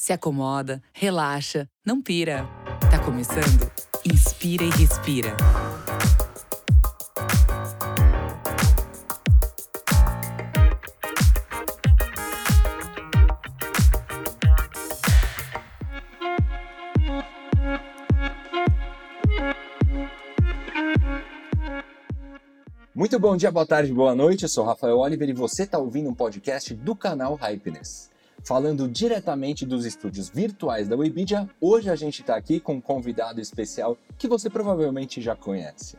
se acomoda, relaxa, não pira. Tá começando? Inspira e respira. Muito bom dia, boa tarde, boa noite. Eu sou Rafael Oliver e você está ouvindo um podcast do canal Hypeness. Falando diretamente dos estúdios virtuais da Webidia, hoje a gente está aqui com um convidado especial que você provavelmente já conhece.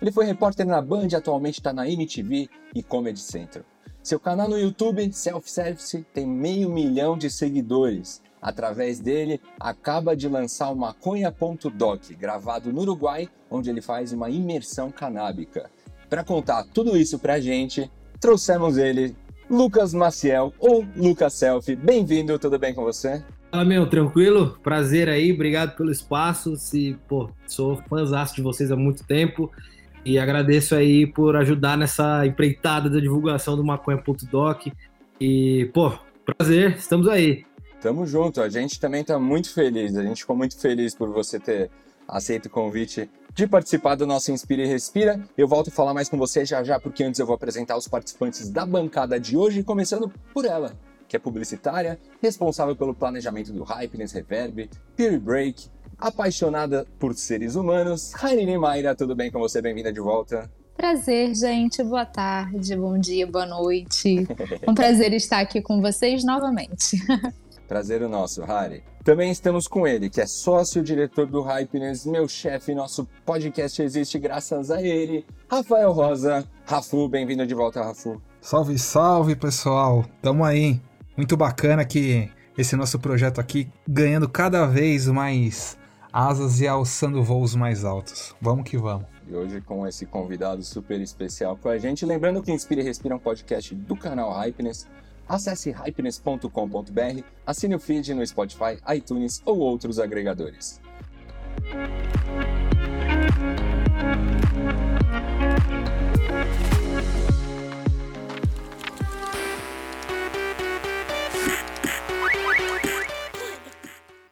Ele foi repórter na Band, atualmente está na MTV e Comedy Central. Seu canal no YouTube, Self Service, tem meio milhão de seguidores. Através dele, acaba de lançar o Maconha.doc, gravado no Uruguai, onde ele faz uma imersão canábica. Para contar tudo isso pra gente, trouxemos ele, Lucas Maciel, ou Lucas Selfie. Bem-vindo, tudo bem com você? Fala, meu, tranquilo? Prazer aí, obrigado pelo espaço. Se, pô, sou fãzaço de vocês há muito tempo e agradeço aí por ajudar nessa empreitada da divulgação do maconha.doc. E, pô, prazer, estamos aí. Tamo junto, a gente também tá muito feliz, a gente ficou muito feliz por você ter aceito o convite de participar do nosso Inspira e Respira. Eu volto a falar mais com você já já, porque antes eu vou apresentar os participantes da bancada de hoje, começando por ela, que é publicitária, responsável pelo planejamento do Hypeness Reverb, Peer Break, apaixonada por seres humanos. Rainine Mayra, tudo bem com você? Bem-vinda de volta. Prazer, gente. Boa tarde, bom dia, boa noite. Um prazer estar aqui com vocês novamente. Prazer o nosso, Harry. Também estamos com ele, que é sócio-diretor do Hypeness, meu chefe, nosso podcast existe graças a ele, Rafael Rosa. Rafu, bem-vindo de volta, Rafu. Salve, salve, pessoal. Tamo aí. Muito bacana que esse nosso projeto aqui ganhando cada vez mais asas e alçando voos mais altos. Vamos que vamos. E hoje com esse convidado super especial com a gente. Lembrando que Inspira e Respira é um podcast do canal Hypeness. Acesse hypeness.com.br, assine o feed no Spotify, iTunes ou outros agregadores.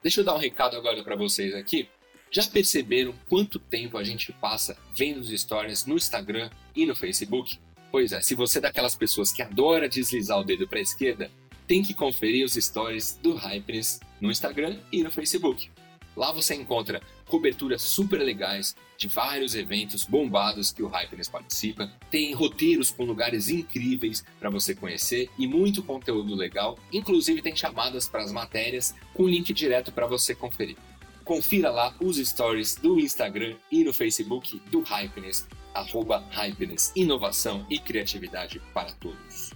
Deixa eu dar um recado agora para vocês aqui. Já perceberam quanto tempo a gente passa vendo os stories no Instagram e no Facebook? Pois é, se você é daquelas pessoas que adora deslizar o dedo para a esquerda, tem que conferir os stories do Hypeness no Instagram e no Facebook. Lá você encontra coberturas super legais de vários eventos bombados que o Hypeness participa, tem roteiros com lugares incríveis para você conhecer e muito conteúdo legal, inclusive tem chamadas para as matérias com link direto para você conferir. Confira lá os stories do Instagram e no Facebook do Hypeness arroba Hypeness, inovação e criatividade para todos.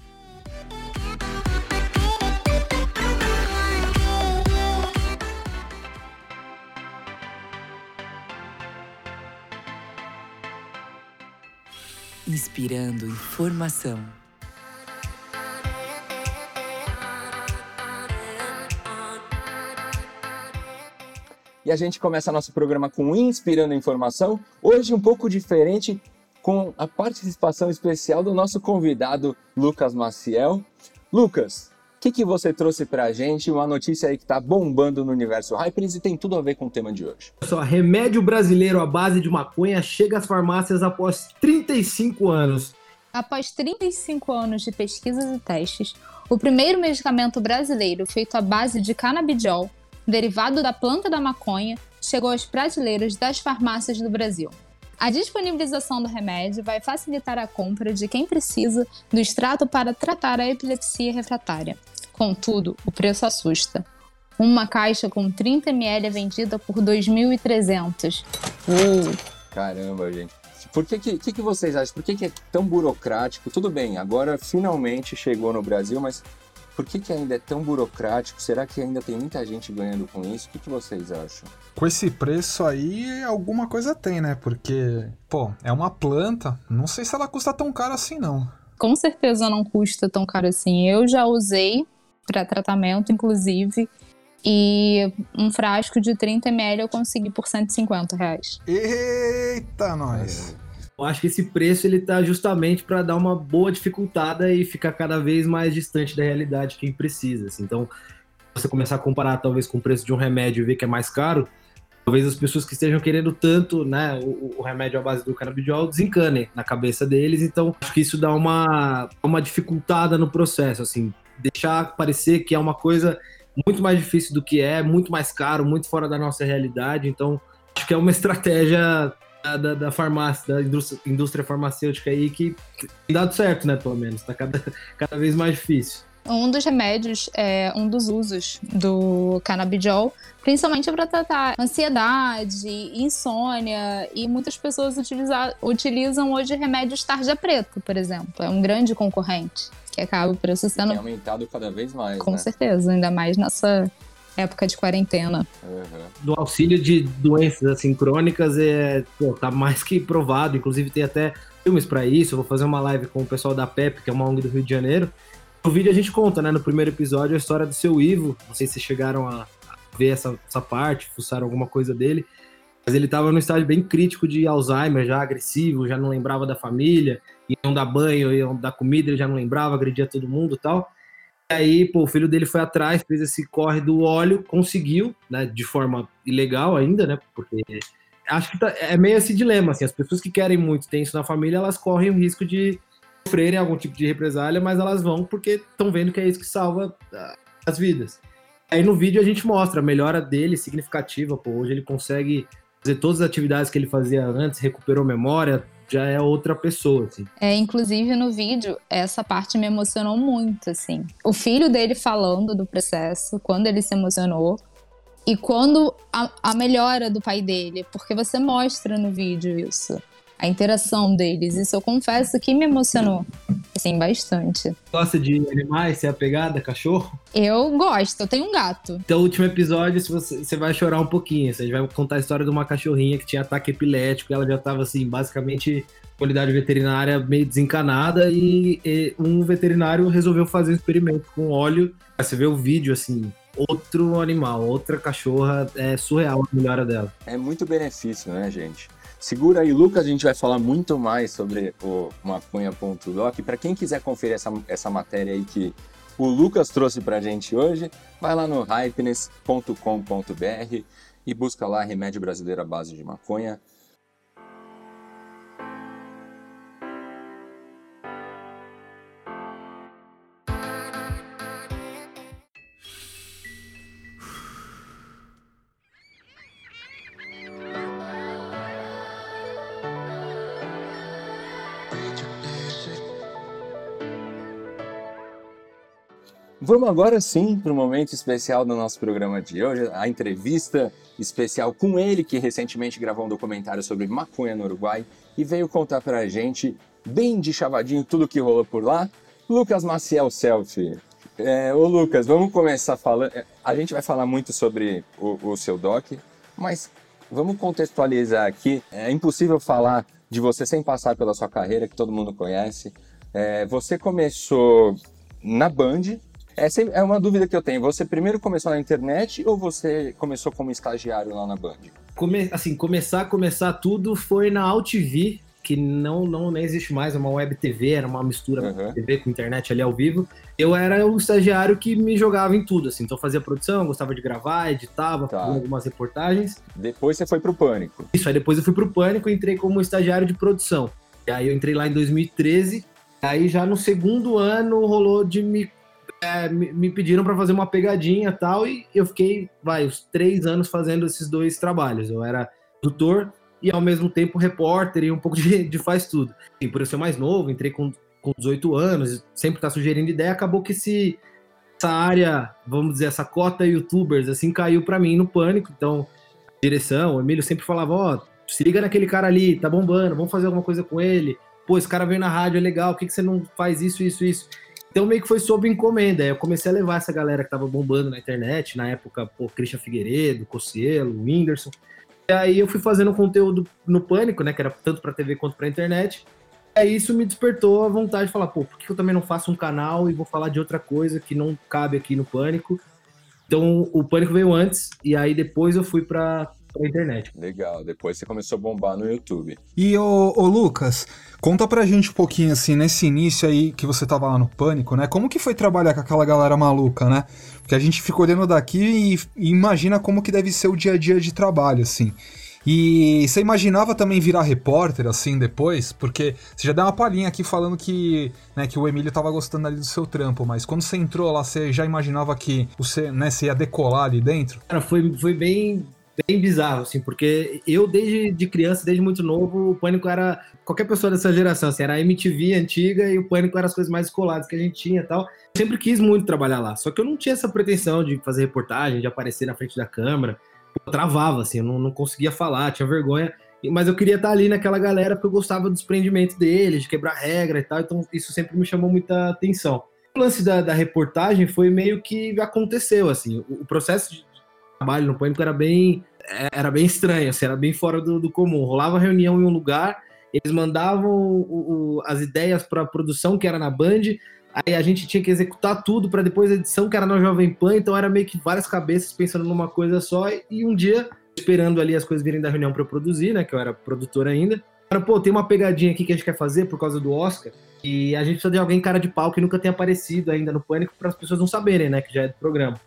Inspirando informação. E a gente começa nosso programa com Inspirando Informação. Hoje um pouco diferente, com a participação especial do nosso convidado Lucas Maciel. Lucas, o que, que você trouxe para a gente? Uma notícia aí que está bombando no universo Hypers e tem tudo a ver com o tema de hoje. Só, remédio brasileiro à base de maconha chega às farmácias após 35 anos. Após 35 anos de pesquisas e testes, o primeiro medicamento brasileiro feito à base de canabidiol derivado da planta da maconha, chegou às prateleiras das farmácias do Brasil. A disponibilização do remédio vai facilitar a compra de quem precisa do extrato para tratar a epilepsia refratária. Contudo, o preço assusta. Uma caixa com 30 ml é vendida por 2.300. Uh, caramba, gente. Por que, que, que, vocês acham? Por que, que é tão burocrático? Tudo bem, agora finalmente chegou no Brasil, mas por que, que ainda é tão burocrático? Será que ainda tem muita gente ganhando com isso? O que, que vocês acham? Com esse preço aí, alguma coisa tem, né? Porque, pô, é uma planta. Não sei se ela custa tão caro assim, não. Com certeza não custa tão caro assim. Eu já usei para tratamento, inclusive. E um frasco de 30 ml eu consegui por 150 reais. Eita, nós! É. Eu acho que esse preço ele tá justamente para dar uma boa dificultada e ficar cada vez mais distante da realidade quem precisa. Assim. Então, você começar a comparar talvez com o preço de um remédio e ver que é mais caro, talvez as pessoas que estejam querendo tanto, né, o, o remédio à base do canabidiol desencanem na cabeça deles, então acho que isso dá uma, uma dificultada no processo, assim, deixar parecer que é uma coisa muito mais difícil do que é, muito mais caro, muito fora da nossa realidade, então acho que é uma estratégia da, da, farmácia, da indústria, indústria, farmacêutica aí que tem dado certo, né, pelo menos, tá cada, cada vez mais difícil. Um dos remédios, é, um dos usos do canabidiol, principalmente para tratar ansiedade, insônia, e muitas pessoas utilizar, utilizam hoje remédios tarja preta, por exemplo. É um grande concorrente que acaba processando. Tem aumentado cada vez mais. Com né? certeza, ainda mais nessa época de quarentena. Uhum. Do auxílio de doenças assim crônicas é, pô, tá mais que provado, inclusive tem até filmes para isso. Eu vou fazer uma live com o pessoal da PEP, que é uma ONG do Rio de Janeiro. No vídeo a gente conta, né, no primeiro episódio, a história do seu Ivo. Não sei se vocês chegaram a ver essa, essa parte, fuçaram alguma coisa dele. Mas ele estava num estágio bem crítico de Alzheimer, já agressivo, já não lembrava da família, iam dar banho, iam dar comida, ele já não lembrava, agredia todo mundo e tal. Aí, pô, o filho dele foi atrás, fez esse corre do óleo, conseguiu, né, de forma ilegal ainda, né, porque acho que tá, é meio esse dilema, assim, as pessoas que querem muito ter isso na família, elas correm o risco de sofrerem algum tipo de represália, mas elas vão porque estão vendo que é isso que salva ah, as vidas. Aí no vídeo a gente mostra a melhora dele significativa, pô, hoje ele consegue fazer todas as atividades que ele fazia antes, recuperou memória, já é outra pessoa, assim. É, inclusive no vídeo, essa parte me emocionou muito, assim. O filho dele falando do processo, quando ele se emocionou, e quando a, a melhora do pai dele, porque você mostra no vídeo isso a interação deles. Isso eu confesso que me emocionou, assim, bastante. Gosta de animais, ser apegada, cachorro? Eu gosto, eu tenho um gato. Então, último episódio, você, você vai chorar um pouquinho. Você vai contar a história de uma cachorrinha que tinha ataque epilético, ela já estava assim, basicamente qualidade veterinária meio desencanada e, e, um veterinário resolveu fazer um experimento com óleo. Você vê o vídeo assim, outro animal, outra cachorra, é surreal a melhora dela. É muito benefício, né, gente? Segura aí, Lucas, a gente vai falar muito mais sobre o maconha.doc. Para quem quiser conferir essa, essa matéria aí que o Lucas trouxe para a gente hoje, vai lá no hypeness.com.br e busca lá Remédio Brasileiro à Base de Maconha. Vamos agora sim para o momento especial do nosso programa de hoje, a entrevista especial com ele, que recentemente gravou um documentário sobre maconha no Uruguai e veio contar para a gente, bem de chavadinho, tudo que rolou por lá. Lucas Maciel Selfie. É, ô Lucas, vamos começar falando. A gente vai falar muito sobre o, o seu doc, mas vamos contextualizar aqui. É impossível falar de você sem passar pela sua carreira, que todo mundo conhece. É, você começou na Band, essa é uma dúvida que eu tenho. Você primeiro começou na internet ou você começou como estagiário lá na Band? Come, assim, começar, começar tudo foi na AltV, que não, não nem existe mais, é uma web TV, era uma mistura uhum. TV com internet ali ao vivo. Eu era o estagiário que me jogava em tudo, assim. Então fazia produção, gostava de gravar, editava, tá. fazia algumas reportagens. Depois você foi pro Pânico. Isso, aí depois eu fui pro Pânico e entrei como estagiário de produção. E aí eu entrei lá em 2013. Aí já no segundo ano rolou de me é, me, pediram para fazer uma pegadinha tal, e eu fiquei, vai, os três anos fazendo esses dois trabalhos. Eu era tutor e ao mesmo tempo repórter e um pouco de, de faz tudo. E por eu ser mais novo, entrei com, com 18 anos, sempre tá sugerindo ideia, acabou que esse, essa área, vamos dizer, essa cota youtubers, assim, caiu para mim no pânico. Então, direção, o Emílio sempre falava, ó, oh, se liga naquele cara ali, tá bombando, vamos fazer alguma coisa com ele. Pô, esse cara veio na rádio, é legal, por que, que você não faz isso, isso, isso? Então meio que foi sob encomenda. Eu comecei a levar essa galera que tava bombando na internet, na época, pô, Christian Figueiredo, Cossielo, Whindersson. E aí eu fui fazendo conteúdo no Pânico, né, que era tanto para TV quanto para internet. E aí isso me despertou a vontade de falar, pô, por que eu também não faço um canal e vou falar de outra coisa que não cabe aqui no Pânico? Então o Pânico veio antes, e aí depois eu fui para pra internet. Legal, depois você começou a bombar no YouTube. E ô, ô, Lucas, conta pra gente um pouquinho assim, nesse início aí que você tava lá no Pânico, né? Como que foi trabalhar com aquela galera maluca, né? Porque a gente fica olhando daqui e, e imagina como que deve ser o dia a dia de trabalho, assim. E você imaginava também virar repórter, assim, depois? Porque você já deu uma palhinha aqui falando que, né, que o Emílio tava gostando ali do seu trampo, mas quando você entrou lá, você já imaginava que você, né, você ia decolar ali dentro? Cara, foi, foi bem, bem bizarro, assim, porque eu, desde de criança, desde muito novo, o Pânico era qualquer pessoa dessa geração, assim, era a MTV antiga e o Pânico era as coisas mais coladas que a gente tinha e tal. Eu sempre quis muito trabalhar lá, só que eu não tinha essa pretensão de fazer reportagem, de aparecer na frente da câmera pô, travava, assim, eu não, não conseguia falar, tinha vergonha. Mas eu queria estar ali naquela galera porque eu gostava do desprendimento deles, de quebrar regra e tal, então isso sempre me chamou muita atenção. O lance da, da reportagem foi meio que aconteceu, assim, o, o processo de trabalho no Pânico era bem, era bem estranho, assim, era bem fora do, do comum. Rolava reunião em um lugar, eles mandavam o, o, as ideias para a produção que era na Band, Aí a gente tinha que executar tudo para depois a edição, que era na Jovem Pan, então era meio que várias cabeças pensando numa coisa só. E um dia, esperando ali as coisas virem da reunião para eu produzir, né? Que eu era produtor ainda. Cara, pô, tem uma pegadinha aqui que a gente quer fazer por causa do Oscar. E a gente precisa de alguém cara de pau que nunca tenha aparecido ainda no Pânico para as pessoas não saberem, né? Que já é do programa.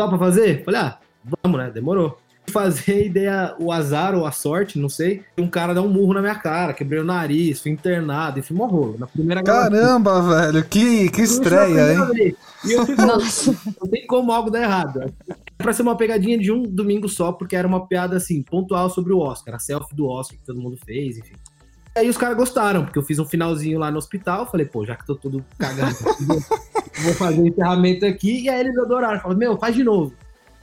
Só para fazer? Falei, ah, vamos, né? Demorou fazer ideia, o azar ou a sorte, não sei. Um cara dá um murro na minha cara, quebrei o nariz, fui internado, enfim, morrou. Na primeira Caramba, gravação. velho, que, que estreia, hein? E eu fico, Nossa. não tem como algo dar errado. É pra ser uma pegadinha de um domingo só, porque era uma piada, assim, pontual sobre o Oscar, a selfie do Oscar que todo mundo fez, enfim. Aí os caras gostaram, porque eu fiz um finalzinho lá no hospital, falei, pô, já que tô todo cagado, vou fazer o encerramento aqui, e aí eles adoraram, falaram, meu, faz de novo.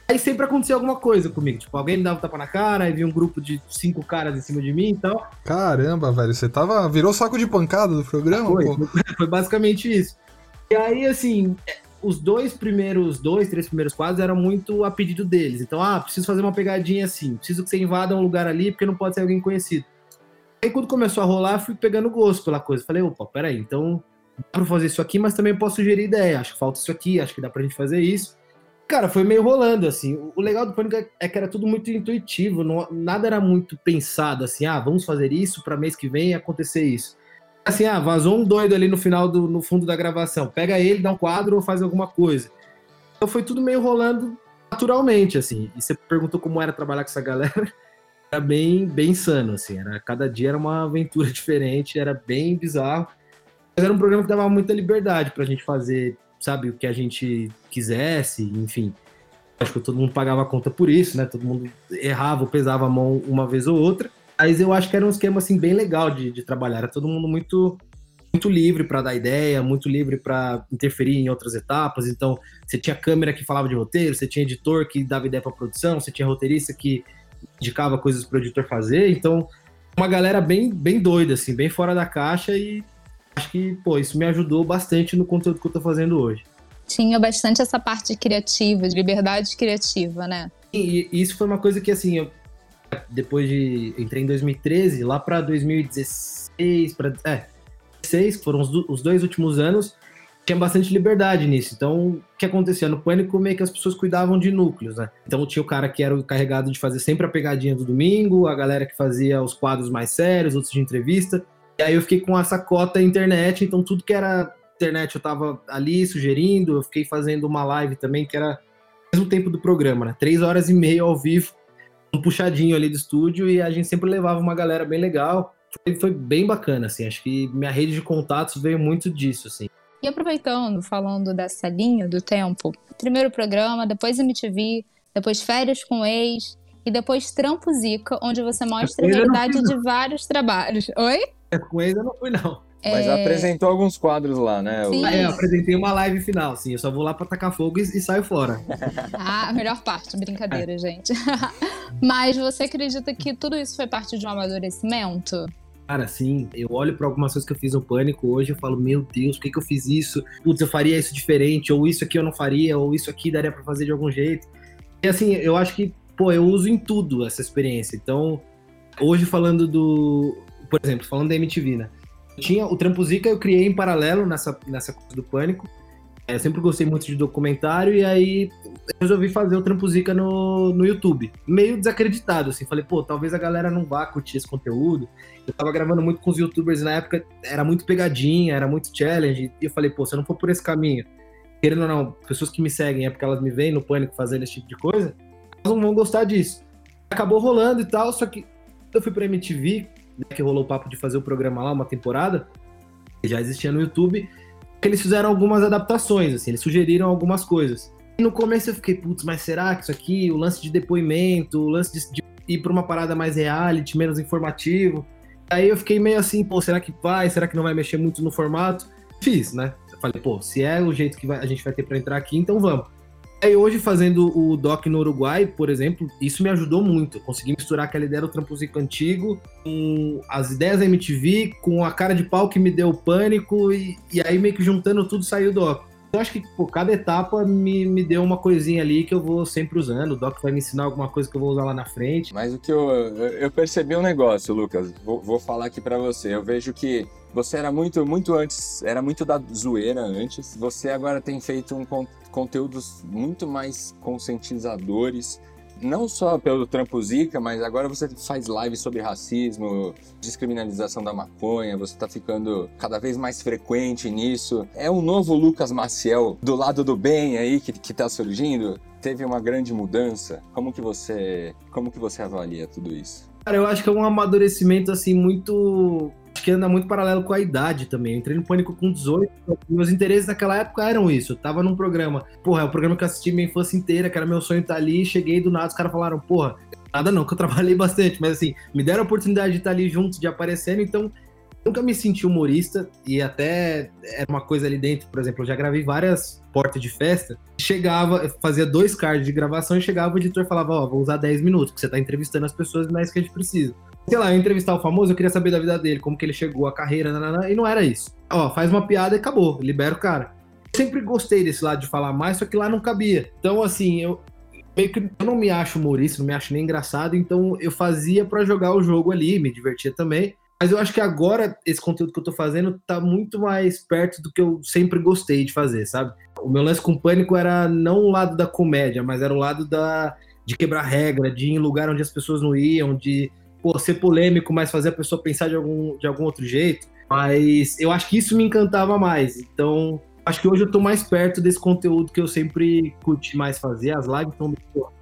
Aí sempre acontecia alguma coisa comigo. Tipo, alguém me dava um tapa na cara, aí vinha um grupo de cinco caras em cima de mim e tal. Caramba, velho, você tava. Virou saco de pancada do programa? Foi, pô. foi basicamente isso. E aí, assim, os dois primeiros, dois, três primeiros quadros eram muito a pedido deles. Então, ah, preciso fazer uma pegadinha assim, preciso que você invada um lugar ali, porque não pode ser alguém conhecido. Aí quando começou a rolar, fui pegando gosto pela coisa. Falei, opa, peraí, então dá pra fazer isso aqui, mas também posso sugerir ideia. Acho que falta isso aqui, acho que dá pra gente fazer isso. Cara, foi meio rolando, assim. O legal do Pânico é que era tudo muito intuitivo, não, nada era muito pensado, assim, ah, vamos fazer isso para mês que vem acontecer isso. Assim, ah, vazou um doido ali no final, do, no fundo da gravação, pega ele, dá um quadro ou faz alguma coisa. Então foi tudo meio rolando naturalmente, assim. E você perguntou como era trabalhar com essa galera, era bem, bem insano, assim. Era, cada dia era uma aventura diferente, era bem bizarro. Mas era um programa que dava muita liberdade pra gente fazer sabe, o que a gente quisesse, enfim. Acho que todo mundo pagava a conta por isso, né? Todo mundo errava ou pesava a mão uma vez ou outra. Mas eu acho que era um esquema assim bem legal de, de trabalhar. Era todo mundo muito muito livre para dar ideia, muito livre para interferir em outras etapas. Então, você tinha câmera que falava de roteiro, você tinha editor que dava ideia para produção, você tinha roteirista que indicava coisas para o editor fazer. Então, uma galera bem bem doida assim, bem fora da caixa e acho que, pô, isso me ajudou bastante no conteúdo que eu tô fazendo hoje. Tinha bastante essa parte criativa, de liberdade criativa, né? E, e isso foi uma coisa que, assim, eu, depois de. Entrei em 2013, lá para 2016, para. É, 2016, que foram os, os dois últimos anos, tinha bastante liberdade nisso. Então, o que acontecia? No Pânico, meio que as pessoas cuidavam de núcleos, né? Então, tinha o cara que era o carregado de fazer sempre a pegadinha do domingo, a galera que fazia os quadros mais sérios, outros de entrevista. E aí eu fiquei com essa cota internet, então tudo que era internet eu tava ali sugerindo, eu fiquei fazendo uma live também, que era ao mesmo tempo do programa, né? Três horas e meia ao vivo, um puxadinho ali do estúdio, e a gente sempre levava uma galera bem legal. Foi, foi bem bacana, assim, acho que minha rede de contatos veio muito disso, assim. E aproveitando, falando dessa linha do tempo, primeiro programa, depois MTV, depois férias com ex, e depois Trampo Zica, onde você mostra a realidade de vários trabalhos. Oi? Com eles eu não fui, não. Mas é... apresentou alguns quadros lá, né? Sim. É, eu apresentei uma live final, sim. Eu só vou lá pra tacar fogo e, e saio fora. ah, a melhor parte, brincadeira, é. gente. Mas você acredita que tudo isso foi parte de um amadurecimento? Cara, sim, eu olho para algumas coisas que eu fiz no Pânico hoje e falo, meu Deus, por que, que eu fiz isso? Putz, eu faria isso diferente, ou isso aqui eu não faria, ou isso aqui daria para fazer de algum jeito. E assim, eu acho que, pô, eu uso em tudo essa experiência. Então, hoje falando do, por exemplo, falando da MTV, né? Tinha o Trampo Zica, eu criei em paralelo nessa, nessa coisa do pânico. É, eu sempre gostei muito de documentário e aí resolvi fazer o Trampo Zica no, no YouTube. Meio desacreditado, assim. Falei, pô, talvez a galera não vá curtir esse conteúdo. Eu tava gravando muito com os youtubers na época, era muito pegadinha, era muito challenge. E eu falei, pô, se eu não for por esse caminho, querendo ou não, pessoas que me seguem é porque elas me veem no pânico fazendo esse tipo de coisa, elas não vão gostar disso. Acabou rolando e tal, só que eu fui pra MTV, né, que rolou o papo de fazer o programa lá, uma temporada, que já existia no YouTube, que eles fizeram algumas adaptações, assim, eles sugeriram algumas coisas. E no começo eu fiquei, putz, mas será que isso aqui, o lance de depoimento, o lance de, de ir pra uma parada mais reality, menos informativo. Aí eu fiquei meio assim, pô, será que vai? Será que não vai mexer muito no formato? Fiz, né? Eu falei, pô, se é o jeito que vai, a gente vai ter para entrar aqui, então vamos. Aí hoje, fazendo o doc no Uruguai, por exemplo, isso me ajudou muito. Consegui misturar aquela ideia do trampozico antigo com as ideias da MTV, com a cara de pau que me deu pânico, e, e aí meio que juntando tudo saiu o doc. Eu acho que pô, cada etapa me, me deu uma coisinha ali que eu vou sempre usando. O Doc vai me ensinar alguma coisa que eu vou usar lá na frente. Mas o que eu, eu percebi um negócio, Lucas. Vou, vou falar aqui para você. Eu vejo que você era muito, muito antes, era muito da zoeira antes. Você agora tem feito um conteúdos muito mais conscientizadores não só pelo trampo Zika, mas agora você faz lives sobre racismo, descriminalização da maconha, você tá ficando cada vez mais frequente nisso. É um novo Lucas Maciel do lado do bem aí que, que tá surgindo? Teve uma grande mudança? Como que você, como que você avalia tudo isso? Cara, eu acho que é um amadurecimento assim muito que anda muito paralelo com a idade também. Eu entrei no Pânico com 18, meus interesses naquela época eram isso. Eu tava num programa, porra, é o programa que eu assisti minha infância inteira, que era meu sonho estar ali, cheguei do nada, os caras falaram, porra, nada não, que eu trabalhei bastante, mas assim, me deram a oportunidade de estar ali juntos, de aparecendo, então nunca me senti humorista e até era uma coisa ali dentro, por exemplo, eu já gravei várias portas de festa, chegava, fazia dois cards de gravação e chegava o editor falava, ó, oh, vou usar 10 minutos, porque você tá entrevistando as pessoas, isso que a gente precisa sei lá, entrevistar o famoso, eu queria saber da vida dele, como que ele chegou, a carreira, nanana, e não era isso. Ó, faz uma piada e acabou, libera o cara. Eu sempre gostei desse lado de falar mais, só que lá não cabia. Então, assim, eu meio que eu não me acho humorista, não me acho nem engraçado, então eu fazia para jogar o jogo ali, me divertia também. Mas eu acho que agora esse conteúdo que eu tô fazendo tá muito mais perto do que eu sempre gostei de fazer, sabe? O meu lance com pânico era não o lado da comédia, mas era o lado da de quebrar regra, de ir em lugar onde as pessoas não iam, de pô, ser polêmico, mas fazer a pessoa pensar de algum, de algum outro jeito. Mas eu acho que isso me encantava mais. Então, acho que hoje eu tô mais perto desse conteúdo que eu sempre curti mais fazer. As lives estão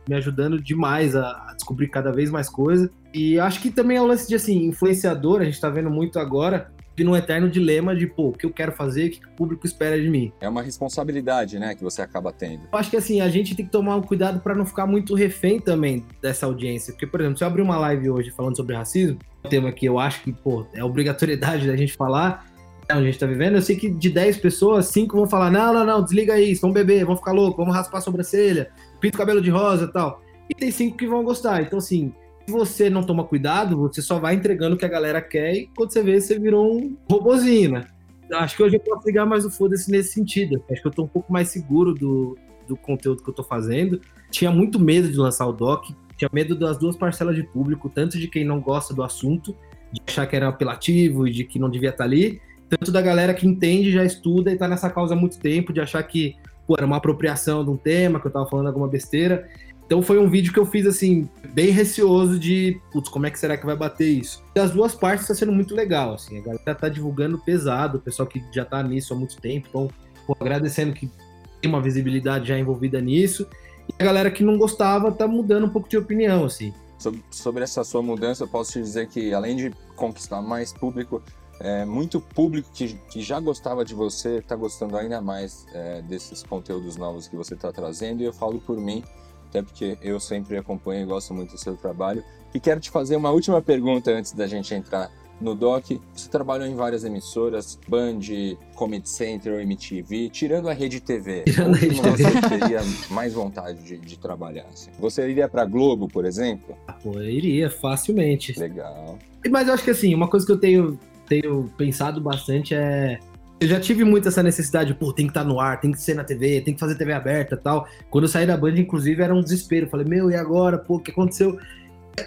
me ajudando demais a, descobrir cada vez mais coisa. E acho que também é o lance de, assim, influenciador, a gente tá vendo muito agora, de um eterno dilema de, pô, o que eu quero fazer, o que o público espera de mim. É uma responsabilidade, né, que você acaba tendo. Eu acho que, assim, a gente tem que tomar um cuidado para não ficar muito refém também dessa audiência. Porque, por exemplo, se eu abrir uma live hoje falando sobre racismo, um tema que eu acho que, pô, é obrigatoriedade da gente falar, é onde a gente tá vivendo, eu sei que de 10 pessoas, 5 vão falar, não, não, não, desliga isso, vamos beber, vamos ficar louco, vamos raspar a sobrancelha, pinta o cabelo de rosa e tal. E tem 5 que vão gostar. Então, assim, se você não toma cuidado, você só vai entregando o que a galera quer e quando você vê, você virou um robozinho, né? Acho que hoje eu posso ligar mais o foda-se nesse sentido. Acho que eu tô um pouco mais seguro do, do conteúdo que eu tô fazendo. Tinha muito medo de lançar o doc, tinha medo das duas parcelas de público, tanto de quem não gosta do assunto, de achar que era apelativo e de que não devia estar tá ali, tanto da galera que entende, já estuda e tá nessa causa há muito tempo, de achar que pô, era uma apropriação de um tema, que eu tava falando alguma besteira. Então foi um vídeo que eu fiz assim, bem receoso de, putz, como é que será que vai bater isso? Das duas partes tá sendo muito legal, assim, a galera tá divulgando pesado, o pessoal que já tá nisso há muito tempo, então, pô, agradecendo que tem uma visibilidade já envolvida nisso, e a galera que não gostava tá mudando um pouco de opinião, assim. Sobre essa sua mudança, eu posso te dizer que além de conquistar mais público, é, muito público que, que já gostava de você está gostando ainda mais é, desses conteúdos novos que você está trazendo, e eu falo por mim, até porque eu sempre acompanho e gosto muito do seu trabalho. E quero te fazer uma última pergunta antes da gente entrar no Doc. Você trabalhou em várias emissoras, Band, Comedy Central, MTV, tirando a Rede TV. Tirando a Rede TV. Você teria mais vontade de, de trabalhar? Assim? Você iria para Globo, por exemplo? Ah, pô, eu iria, facilmente. Legal. Mas eu acho que assim, uma coisa que eu tenho, tenho pensado bastante é eu já tive muito essa necessidade, pô, tem que estar tá no ar, tem que ser na TV, tem que fazer TV aberta tal. Quando eu saí da Band, inclusive, era um desespero. falei, meu, e agora? Pô, o que aconteceu?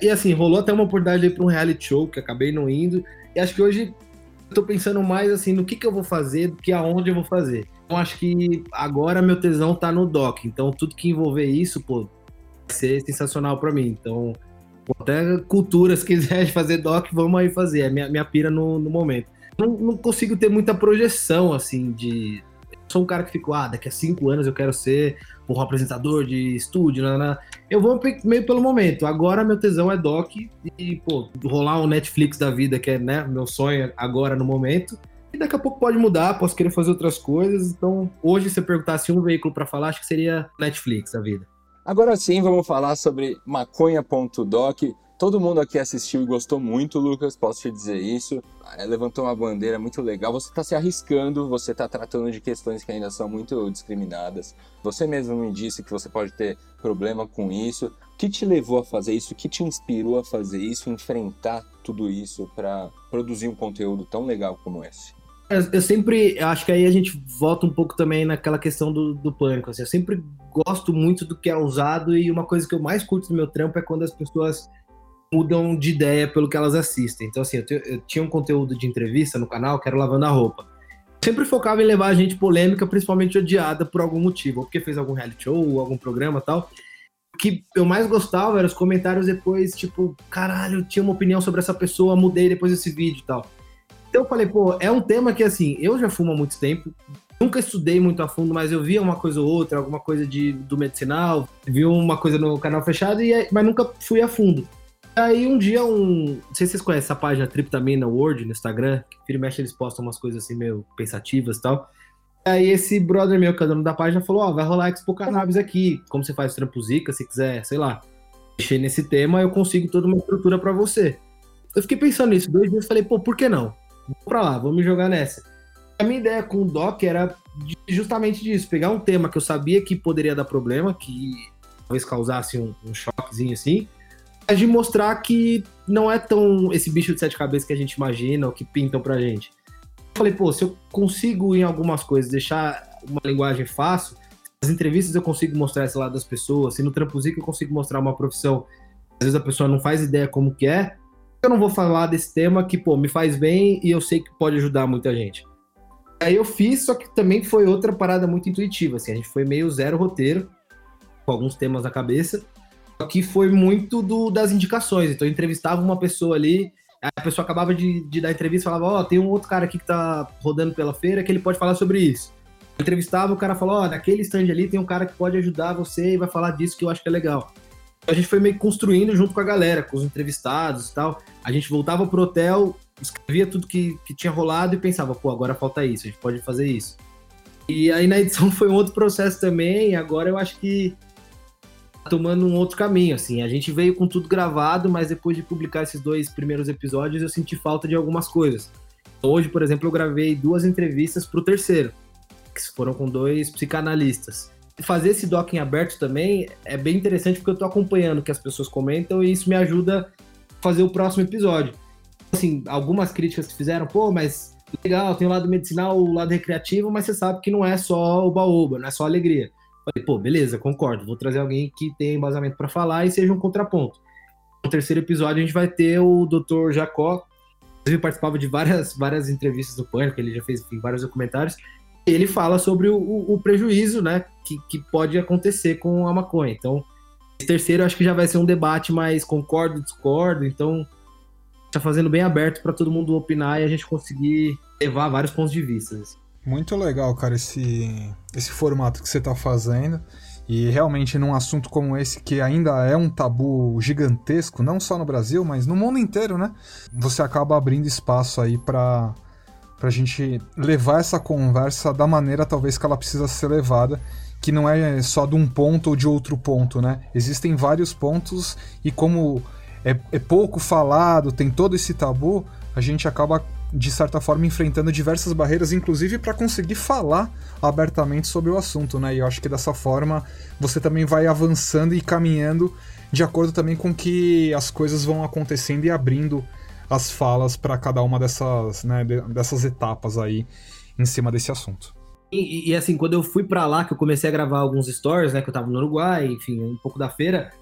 E assim, rolou até uma oportunidade pra um reality show, que acabei não indo. E acho que hoje Eu tô pensando mais assim no que, que eu vou fazer do que aonde eu vou fazer. Então acho que agora meu tesão tá no doc. Então tudo que envolver isso, pô, vai ser sensacional para mim. Então, até cultura, se quiser fazer doc, vamos aí fazer. É minha, minha pira no, no momento. Não, não consigo ter muita projeção, assim, de. Sou um cara que fico, ah, daqui a cinco anos eu quero ser um apresentador de estúdio, né, né. eu vou meio pelo momento. Agora meu tesão é doc e, pô, rolar um Netflix da vida, que é, né, meu sonho agora no momento. E daqui a pouco pode mudar, posso querer fazer outras coisas. Então, hoje, se eu perguntasse um veículo para falar, acho que seria Netflix da vida. Agora sim, vamos falar sobre maconha.doc. Todo mundo aqui assistiu e gostou muito, Lucas, posso te dizer isso. É, levantou uma bandeira muito legal. Você está se arriscando, você está tratando de questões que ainda são muito discriminadas. Você mesmo me disse que você pode ter problema com isso. O que te levou a fazer isso? O que te inspirou a fazer isso, enfrentar tudo isso para produzir um conteúdo tão legal como esse? Eu sempre acho que aí a gente volta um pouco também naquela questão do, do pânico. Assim, eu sempre gosto muito do que é usado e uma coisa que eu mais curto no meu trampo é quando as pessoas mudam de ideia pelo que elas assistem. Então, assim, eu, te, eu tinha um conteúdo de entrevista no canal que era lavando a roupa. Sempre focava em levar a gente polêmica, principalmente odiada por algum motivo, ou porque fez algum reality show, ou algum programa tal. O que eu mais gostava eram os comentários depois, tipo, caralho, eu tinha uma opinião sobre essa pessoa, mudei depois desse vídeo e tal. Então eu falei, pô, é um tema que, assim, eu já fumo há muito tempo, nunca estudei muito a fundo, mas eu via uma coisa ou outra, alguma coisa de, do medicinal, vi uma coisa no canal fechado, e, mas nunca fui a fundo. Aí um dia, um. Não sei se vocês conhecem essa página Triptamina World no Instagram, que vira e mexe eles postam umas coisas assim meio pensativas e tal. Aí esse brother meu, que é dono da página, falou: Ó, oh, vai rolar Expo Cannabis aqui. Como você faz trampo zica, se quiser, sei lá, mexer nesse tema, eu consigo toda uma estrutura para você. Eu fiquei pensando nisso, dois dias falei, pô, por que não? Vamos pra lá, vamos me jogar nessa. A minha ideia com o Doc era justamente disso, pegar um tema que eu sabia que poderia dar problema, que talvez causasse um, um choquezinho assim, de mostrar que não é tão esse bicho de sete cabeças que a gente imagina ou que pintam pra gente. Eu falei, pô, se eu consigo em algumas coisas deixar uma linguagem fácil, nas entrevistas eu consigo mostrar esse lado das pessoas, se no trampozinho eu consigo mostrar uma profissão, às vezes a pessoa não faz ideia como que é, eu não vou falar desse tema que, pô, me faz bem e eu sei que pode ajudar muita gente. Aí eu fiz, só que também foi outra parada muito intuitiva, assim, a gente foi meio zero roteiro, com alguns temas na cabeça, que foi muito do, das indicações. Então eu entrevistava uma pessoa ali, a pessoa acabava de, de dar entrevista e falava, ó, oh, tem um outro cara aqui que tá rodando pela feira que ele pode falar sobre isso. Eu entrevistava, o cara falou, ó, oh, naquele stand ali tem um cara que pode ajudar você e vai falar disso que eu acho que é legal. A gente foi meio construindo junto com a galera, com os entrevistados e tal. A gente voltava pro hotel, escrevia tudo que, que tinha rolado e pensava, pô, agora falta isso, a gente pode fazer isso. E aí na edição foi um outro processo também, agora eu acho que tomando um outro caminho, assim. A gente veio com tudo gravado, mas depois de publicar esses dois primeiros episódios, eu senti falta de algumas coisas. Hoje, por exemplo, eu gravei duas entrevistas para o terceiro, que foram com dois psicanalistas. Fazer esse doc em aberto também é bem interessante porque eu estou acompanhando o que as pessoas comentam e isso me ajuda a fazer o próximo episódio. Assim, algumas críticas que fizeram, pô, mas legal, tem o lado medicinal, o lado recreativo, mas você sabe que não é só o baúba, não é só alegria. Falei, pô, beleza, concordo. Vou trazer alguém que tenha embasamento para falar e seja um contraponto. No terceiro episódio, a gente vai ter o Dr. Jacó. Ele participava de várias, várias entrevistas do Pânico, ele já fez enfim, vários documentários. Ele fala sobre o, o, o prejuízo né, que, que pode acontecer com a maconha. Então, esse terceiro acho que já vai ser um debate mais concordo, discordo. Então, está fazendo bem aberto para todo mundo opinar e a gente conseguir levar vários pontos de vista. Muito legal, cara, esse, esse formato que você está fazendo. E realmente num assunto como esse, que ainda é um tabu gigantesco, não só no Brasil, mas no mundo inteiro, né? Você acaba abrindo espaço aí para a gente levar essa conversa da maneira talvez que ela precisa ser levada, que não é só de um ponto ou de outro ponto, né? Existem vários pontos e como é, é pouco falado, tem todo esse tabu, a gente acaba de certa forma, enfrentando diversas barreiras, inclusive para conseguir falar abertamente sobre o assunto, né? E eu acho que dessa forma você também vai avançando e caminhando de acordo também com que as coisas vão acontecendo e abrindo as falas para cada uma dessas, né, dessas etapas aí em cima desse assunto. E, e, assim, quando eu fui para lá, que eu comecei a gravar alguns stories, né, que eu tava no Uruguai, enfim, um pouco da feira,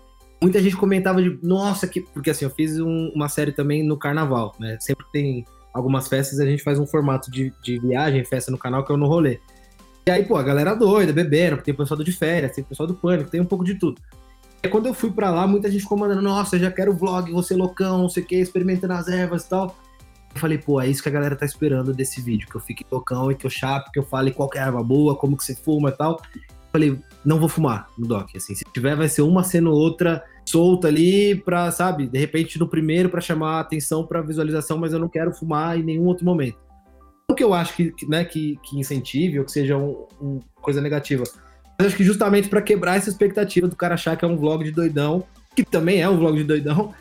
muita gente comentava de, nossa, que. Porque assim, eu fiz um, uma série também no carnaval, né? Sempre tem algumas festas, a gente faz um formato de, de viagem, festa no canal, que é o No Rolê. E aí, pô, a galera doida, bebendo, tem pessoal do de férias, tem pessoal do pânico, tem um pouco de tudo. E quando eu fui pra lá, muita gente ficou mandando, nossa, já quero vlog, você loucão, não sei o que, experimentando as ervas e tal. Eu falei, pô, é isso que a galera tá esperando desse vídeo, que eu fique loucão e que eu chape, que eu fale qual que é a erva boa, como que você fuma e tal. Eu falei, não vou fumar no doc, assim, se tiver vai ser uma sendo outra, solta ali pra, sabe, de repente no primeiro para chamar atenção pra visualização, mas eu não quero fumar em nenhum outro momento. Não que eu acho que, né, que, que incentive ou que seja uma um coisa negativa, mas acho que justamente para quebrar essa expectativa do cara achar que é um vlog de doidão, que também é um vlog de doidão,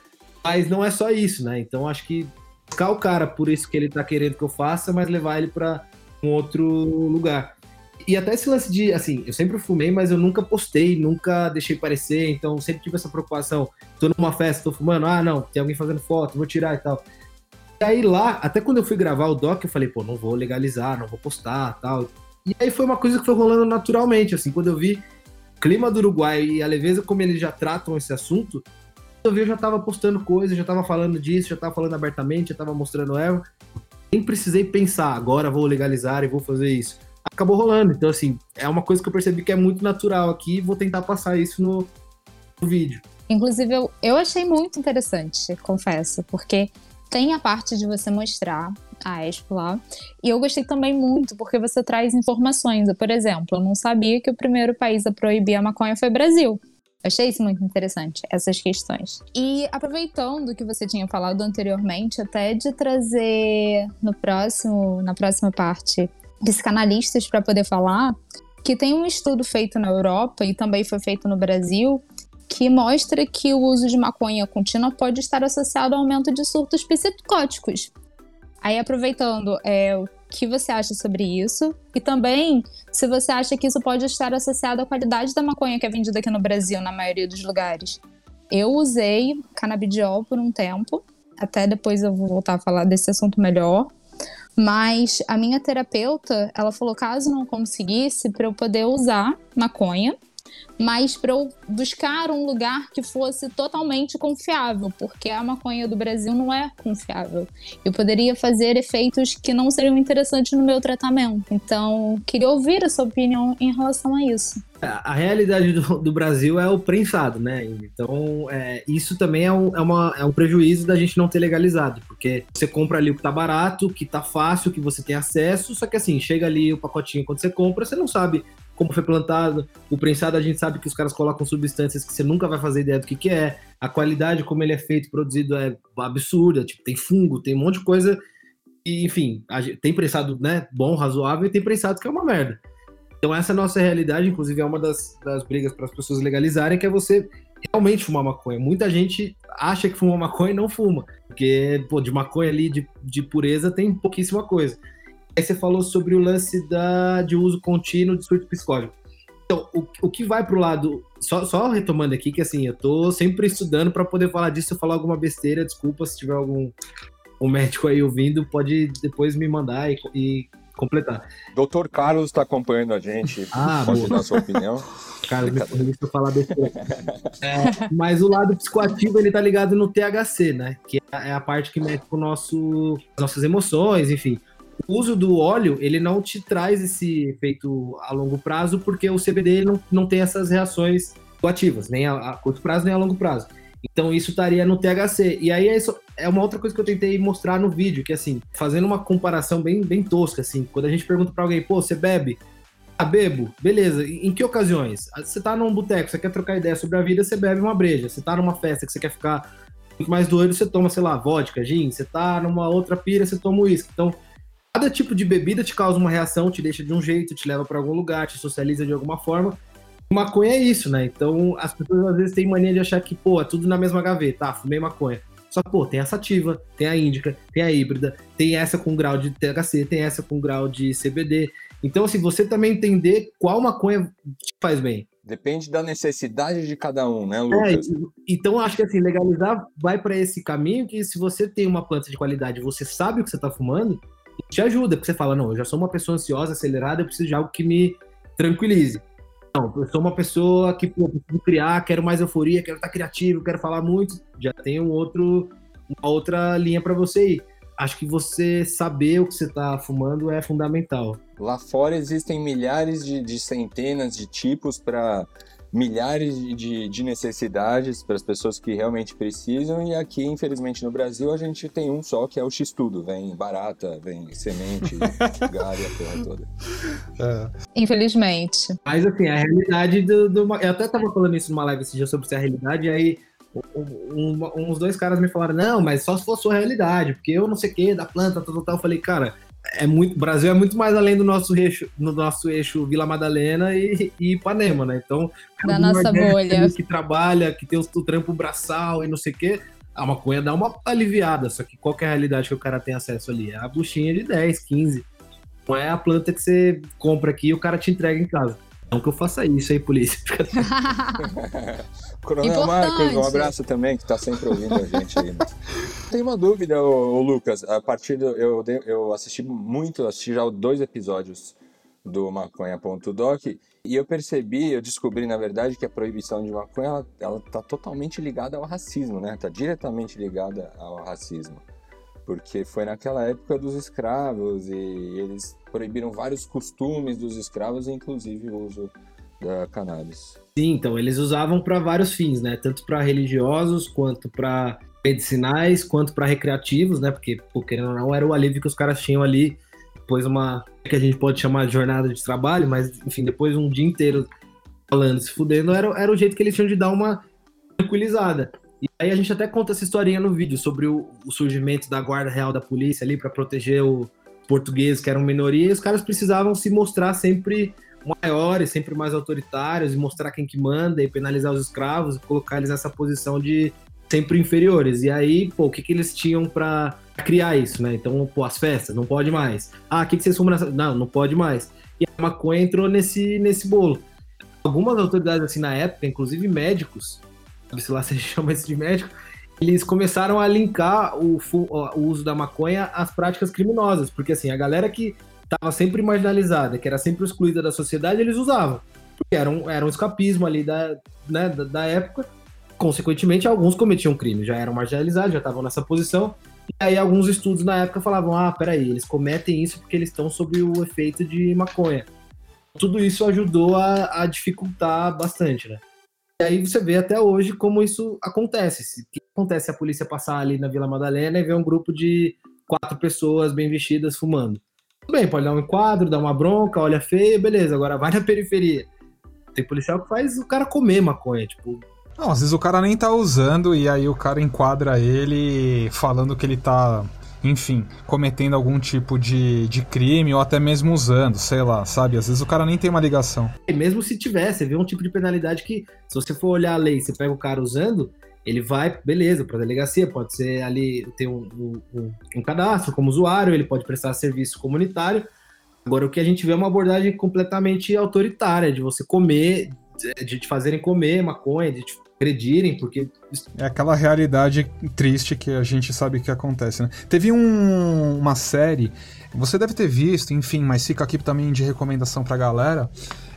mas não é só isso, né? Então acho que buscar o cara por isso que ele tá querendo que eu faça, mas levar ele para um outro lugar. E até esse lance de, assim, eu sempre fumei, mas eu nunca postei, nunca deixei parecer, então sempre tive essa preocupação. Tô numa festa, tô fumando, ah, não, tem alguém fazendo foto, vou tirar e tal. E aí lá, até quando eu fui gravar o doc, eu falei, pô, não vou legalizar, não vou postar tal. E aí foi uma coisa que foi rolando naturalmente, assim, quando eu vi o clima do Uruguai e a leveza como eles já tratam esse assunto, eu vi, eu já tava postando coisas, já tava falando disso, já tava falando abertamente, já tava mostrando Eva. Nem precisei pensar, agora vou legalizar e vou fazer isso. Acabou rolando. Então, assim, é uma coisa que eu percebi que é muito natural aqui vou tentar passar isso no, no vídeo. Inclusive, eu, eu achei muito interessante, confesso, porque tem a parte de você mostrar a Expo lá. E eu gostei também muito porque você traz informações. Por exemplo, eu não sabia que o primeiro país a proibir a maconha foi o Brasil. Achei isso muito interessante, essas questões. E aproveitando que você tinha falado anteriormente, até de trazer no próximo, na próxima parte psicanalistas para poder falar, que tem um estudo feito na Europa e também foi feito no Brasil, que mostra que o uso de maconha contínua pode estar associado ao aumento de surtos psicóticos. Aí, aproveitando, é, o que você acha sobre isso? E também, se você acha que isso pode estar associado à qualidade da maconha que é vendida aqui no Brasil, na maioria dos lugares. Eu usei canabidiol por um tempo, até depois eu vou voltar a falar desse assunto melhor. Mas a minha terapeuta, ela falou caso não conseguisse para eu poder usar maconha, mas para eu buscar um lugar que fosse totalmente confiável, porque a maconha do Brasil não é confiável. Eu poderia fazer efeitos que não seriam interessantes no meu tratamento. Então, queria ouvir a sua opinião em relação a isso. É, a realidade do, do Brasil é o prensado, né? Então, é, isso também é um, é, uma, é um prejuízo da gente não ter legalizado, porque você compra ali o que tá barato, que tá fácil, que você tem acesso, só que assim, chega ali o pacotinho quando você compra, você não sabe como foi plantado. O prensado a gente sabe que os caras colocam substâncias que você nunca vai fazer ideia do que, que é. A qualidade como ele é feito, produzido é absurda. Tipo, tem fungo, tem um monte de coisa. E, enfim, tem prensado né, bom, razoável, e tem prensado que é uma merda. Então essa é a nossa realidade, inclusive é uma das, das brigas para as pessoas legalizarem, que é você realmente fumar maconha. Muita gente acha que fuma maconha e não fuma, porque pô, de maconha ali, de, de pureza, tem pouquíssima coisa. Aí você falou sobre o lance da, de uso contínuo de surto psicótico. Então, o, o que vai pro lado. Só, só retomando aqui, que assim, eu tô sempre estudando para poder falar disso. Se eu falar alguma besteira, desculpa se tiver algum um médico aí ouvindo, pode depois me mandar e, e completar. Doutor Carlos está acompanhando a gente. Ah, pode dar sua opinião. Carlos, me se eu falar besteira. É, mas o lado psicoativo, ele tá ligado no THC, né? Que é a parte que mexe com nosso, nossas emoções, enfim o uso do óleo, ele não te traz esse efeito a longo prazo, porque o CBD não, não tem essas reações ativas, nem a, a, curto prazo, nem a longo prazo. Então isso estaria no THC. E aí é, isso, é uma outra coisa que eu tentei mostrar no vídeo, que assim, fazendo uma comparação bem, bem tosca, assim, quando a gente pergunta para alguém, pô, você bebe? Ah, bebo, beleza. Em que ocasiões? Ah, você tá num boteco, você quer trocar ideia sobre a vida, você bebe uma breja. Você tá numa festa que você quer ficar muito mais doido, você toma, sei lá, vodka, gin. Você tá numa outra pira, você toma uísque. Então, Cada tipo de bebida te causa uma reação, te deixa de um jeito, te leva para algum lugar, te socializa de alguma forma. Maconha é isso, né? Então as pessoas às vezes têm mania de achar que, pô, é tudo na mesma gaveta. Ah, fumei maconha. Só que, pô, tem a sativa, tem a índica, tem a híbrida, tem essa com grau de THC, tem essa com grau de CBD. Então, assim, você também entender qual maconha te faz bem. Depende da necessidade de cada um, né, é, Lucas? É, então, acho que assim, legalizar vai para esse caminho que se você tem uma planta de qualidade, você sabe o que você está fumando, te ajuda, porque você fala, não, eu já sou uma pessoa ansiosa, acelerada, eu preciso de algo que me tranquilize. Não, eu sou uma pessoa que pô, preciso criar, quero mais euforia, quero estar criativo, quero falar muito, já tem um outro, uma outra linha para você ir. acho que você saber o que você está fumando é fundamental. Lá fora existem milhares de, de centenas de tipos para milhares de, de necessidades para as pessoas que realmente precisam e aqui, infelizmente, no Brasil a gente tem um só que é o X-Tudo. Vem barata, vem semente, galho, a porra toda. É. Infelizmente. Mas assim, a realidade do, do... Eu até tava falando isso numa live esse dia sobre se a realidade, e aí um, um, uns dois caras me falaram, não, mas só se for sua realidade, porque eu não sei o que, da planta, tal, tal, tal. Eu falei, cara, é muito, Brasil é muito mais além do nosso eixo, no nosso eixo Vila Madalena e, e Ipanema, né? Então, da nossa bolha. Que trabalha, que tem o, o trampo braçal e não sei o quê, a maconha dá uma aliviada, só que qual que é a realidade que o cara tem acesso ali? É a buchinha de 10, 15. Não é a planta que você compra aqui e o cara te entrega em casa. Não que eu faça isso aí, polícia. Coronel Marcos, um abraço também, que está sempre ouvindo a gente aí. Tem uma dúvida, ô, ô, Lucas. A partir do. Eu, eu assisti muito, assisti já dois episódios do maconha.doc e eu percebi, eu descobri na verdade que a proibição de maconha ela, ela tá totalmente ligada ao racismo, né? Tá diretamente ligada ao racismo. Porque foi naquela época dos escravos e eles proibiram vários costumes dos escravos, inclusive o uso da cannabis. Sim, então eles usavam para vários fins, né? Tanto para religiosos quanto para medicinais, quanto para recreativos, né? Porque, por querendo ou não, era o alívio que os caras tinham ali depois uma que a gente pode chamar de jornada de trabalho, mas enfim, depois um dia inteiro falando, se fudendo, era, era o jeito que eles tinham de dar uma tranquilizada. E aí a gente até conta essa historinha no vídeo sobre o, o surgimento da guarda real da polícia ali para proteger o português que eram minoria, e os caras precisavam se mostrar sempre maiores, sempre mais autoritários, e mostrar quem que manda, e penalizar os escravos, e colocar eles nessa posição de sempre inferiores. E aí, pô, o que, que eles tinham para criar isso, né? Então, pô, as festas, não pode mais. Ah, o que, que vocês fumam nessa... Não, não pode mais. E a maconha entrou nesse, nesse bolo. Algumas autoridades, assim, na época, inclusive médicos, se lá se chama isso de médico, eles começaram a linkar o, o uso da maconha às práticas criminosas, porque assim, a galera que estava sempre marginalizada, que era sempre excluída da sociedade, eles usavam. Porque era um, era um escapismo ali da, né, da, da época. Consequentemente, alguns cometiam crime, já eram marginalizados, já estavam nessa posição. E aí alguns estudos na época falavam, ah, peraí, eles cometem isso porque eles estão sob o efeito de maconha. Tudo isso ajudou a, a dificultar bastante, né? E aí você vê até hoje como isso acontece. O que acontece a polícia passar ali na Vila Madalena e ver um grupo de quatro pessoas bem vestidas fumando? Tudo bem, pode dar um enquadro, dar uma bronca, olha feia, beleza. Agora vai na periferia. Tem policial que faz o cara comer maconha, tipo. Não, às vezes o cara nem tá usando e aí o cara enquadra ele falando que ele tá enfim, cometendo algum tipo de, de crime ou até mesmo usando, sei lá, sabe? Às vezes o cara nem tem uma ligação. E mesmo se você vê um tipo de penalidade que, se você for olhar a lei, você pega o cara usando, ele vai, beleza, para delegacia, pode ser ali, ter um, um, um, cadastro como usuário, ele pode prestar serviço comunitário. Agora, o que a gente vê é uma abordagem completamente autoritária, de você comer, de te fazerem comer maconha, de te agredirem, porque. É aquela realidade triste que a gente sabe que acontece, né? Teve um, uma série, você deve ter visto, enfim, mas fica aqui também de recomendação pra galera.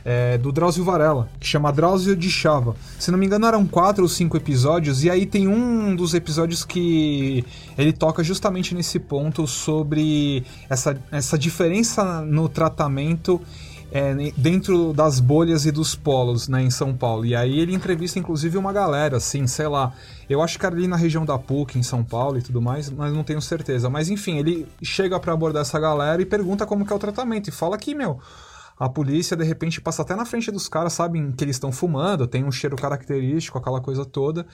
É, do Drauzio Varela, que chama Drauzio de Chava. Se não me engano, eram quatro ou cinco episódios, e aí tem um dos episódios que ele toca justamente nesse ponto sobre essa, essa diferença no tratamento é, dentro das bolhas e dos polos, né, em São Paulo. E aí ele entrevista, inclusive, uma galera, assim, sei lá. Eu acho que era ali na região da PUC, em São Paulo e tudo mais, mas não tenho certeza. Mas enfim, ele chega para abordar essa galera e pergunta como que é o tratamento. E fala que, meu, a polícia de repente passa até na frente dos caras, sabem que eles estão fumando, tem um cheiro característico, aquela coisa toda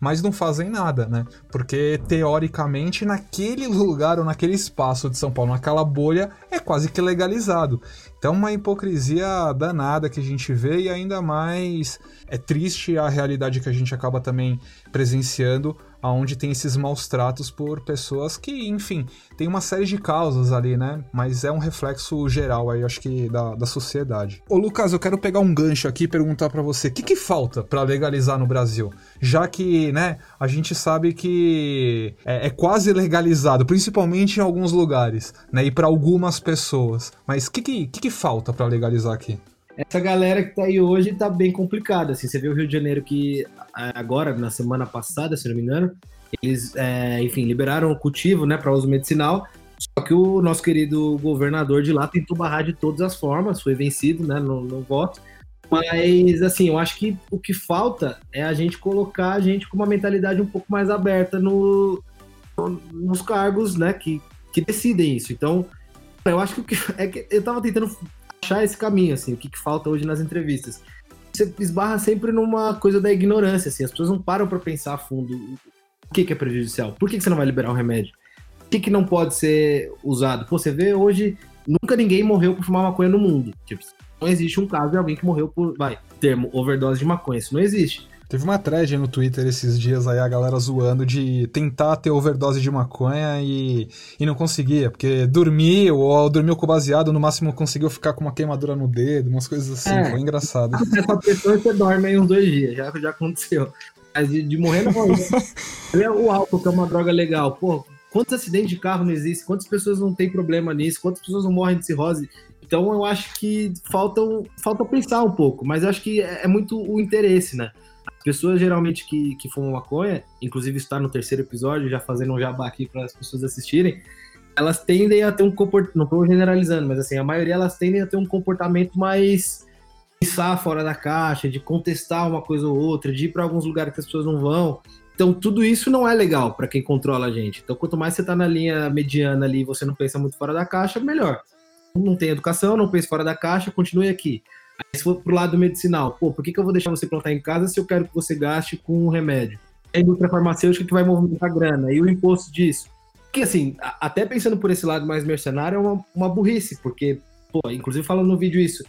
mas não fazem nada, né? Porque teoricamente naquele lugar ou naquele espaço de São Paulo, naquela bolha, é quase que legalizado. Então, uma hipocrisia danada que a gente vê e ainda mais é triste a realidade que a gente acaba também presenciando onde tem esses maus tratos por pessoas que, enfim, tem uma série de causas ali, né? Mas é um reflexo geral aí, acho que, da, da sociedade. Ô, Lucas, eu quero pegar um gancho aqui e perguntar para você, o que, que falta para legalizar no Brasil? Já que, né, a gente sabe que é, é quase legalizado, principalmente em alguns lugares, né? E para algumas pessoas. Mas o que, que, que, que falta para legalizar aqui? Essa galera que tá aí hoje tá bem complicada. Assim, você vê o Rio de Janeiro que agora, na semana passada, se não me engano, Eles, é, enfim, liberaram o cultivo, né, para uso medicinal. Só que o nosso querido governador de lá tentou barrar de todas as formas, foi vencido, né, no, no voto. Mas, assim, eu acho que o que falta é a gente colocar a gente com uma mentalidade um pouco mais aberta no, nos cargos, né, que, que decidem isso. Então, eu acho que, o que é que eu tava tentando achar esse caminho, assim, o que, que falta hoje nas entrevistas. Você esbarra sempre numa coisa da ignorância, assim, as pessoas não param para pensar a fundo o que, que é prejudicial, por que, que você não vai liberar o remédio, o que, que não pode ser usado. Pô, você vê hoje, nunca ninguém morreu por fumar maconha no mundo. Tipo, não existe um caso de alguém que morreu por, vai, termo, overdose de maconha, isso não existe. Teve uma thread no Twitter esses dias aí, a galera zoando de tentar ter overdose de maconha e, e não conseguia, porque dormiu ou dormiu com baseado, no máximo conseguiu ficar com uma queimadura no dedo, umas coisas assim, é. foi engraçado. Essa pessoa você dorme aí uns dois dias, já, já aconteceu. Mas de, de morrer não Olha o álcool, que é uma droga legal. Pô, quantos acidentes de carro não existem? Quantas pessoas não têm problema nisso? Quantas pessoas não morrem de cirrose? Então eu acho que falta, falta pensar um pouco, mas eu acho que é, é muito o interesse, né? Pessoas geralmente que, que fumam maconha, inclusive está no terceiro episódio, já fazendo um jabá aqui para as pessoas assistirem, elas tendem a ter um comportamento, não estou generalizando, mas assim, a maioria elas tendem a ter um comportamento mais pensar fora da caixa, de contestar uma coisa ou outra, de ir para alguns lugares que as pessoas não vão. Então, tudo isso não é legal para quem controla a gente. Então, quanto mais você está na linha mediana ali e você não pensa muito fora da caixa, melhor. Não tem educação, não pensa fora da caixa, continue aqui. Aí, se for pro lado medicinal, pô, por que, que eu vou deixar você plantar em casa se eu quero que você gaste com um remédio? A indústria farmacêutica que vai movimentar grana, e o imposto disso. Porque, assim, até pensando por esse lado mais mercenário, é uma, uma burrice, porque, pô, inclusive falando no vídeo isso,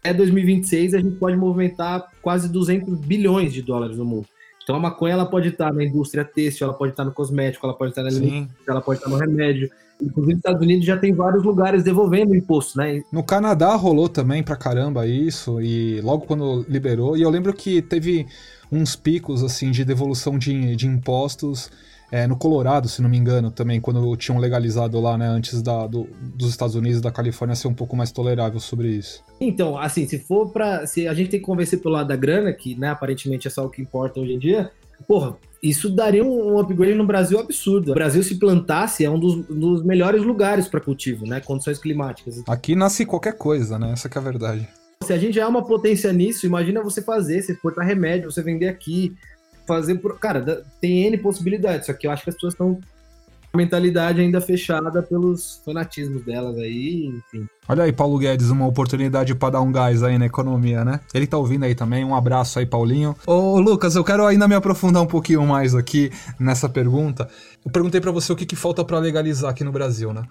até 2026 a gente pode movimentar quase 200 bilhões de dólares no mundo. Então a maconha ela pode estar na indústria têxtil, ela pode estar no cosmético, ela pode estar na alimentação, ela pode estar no remédio. Inclusive, nos Estados Unidos já tem vários lugares devolvendo imposto, né? No Canadá rolou também pra caramba isso, e logo quando liberou, e eu lembro que teve uns picos assim de devolução de, de impostos é, no Colorado, se não me engano, também, quando tinham legalizado lá, né, antes da, do, dos Estados Unidos da Califórnia ser um pouco mais tolerável sobre isso. Então, assim, se for para Se a gente tem que convencer pelo lado da grana, que, né, aparentemente é só o que importa hoje em dia, porra, isso daria um, upgrade no Brasil absurdo. O Brasil, se plantasse, é um dos, dos melhores lugares para cultivo, né? Condições climáticas. Aqui nasce qualquer coisa, né? Essa é a verdade. Se a gente já é uma potência nisso, imagina você fazer, você exportar remédio, você vender aqui, fazer por. Cara, tem N possibilidades, só que eu acho que as pessoas estão mentalidade ainda fechada pelos fanatismos delas aí, enfim. Olha aí, Paulo Guedes, uma oportunidade para dar um gás aí na economia, né? Ele tá ouvindo aí também, um abraço aí, Paulinho. Ô, Lucas, eu quero ainda me aprofundar um pouquinho mais aqui nessa pergunta. Eu perguntei para você o que, que falta para legalizar aqui no Brasil, né?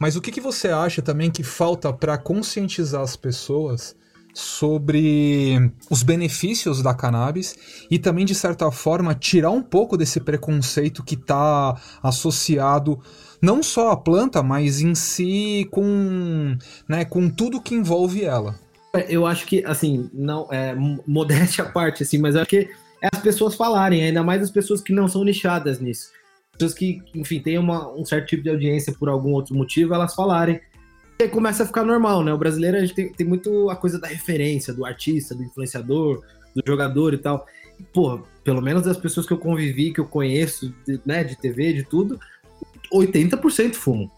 Mas o que, que você acha também que falta para conscientizar as pessoas sobre os benefícios da cannabis e também, de certa forma, tirar um pouco desse preconceito que está associado não só à planta, mas em si com, né, com tudo que envolve ela. É, eu acho que, assim, não é modéstia à parte, assim, mas acho que é as pessoas falarem, ainda mais as pessoas que não são nichadas nisso. Pessoas que, enfim, têm uma, um certo tipo de audiência por algum outro motivo, elas falarem aí começa a ficar normal, né? O brasileiro a gente tem, tem muito a coisa da referência, do artista, do influenciador, do jogador e tal. E, pô, pelo menos das pessoas que eu convivi, que eu conheço, de, né, de TV, de tudo, 80% fumam.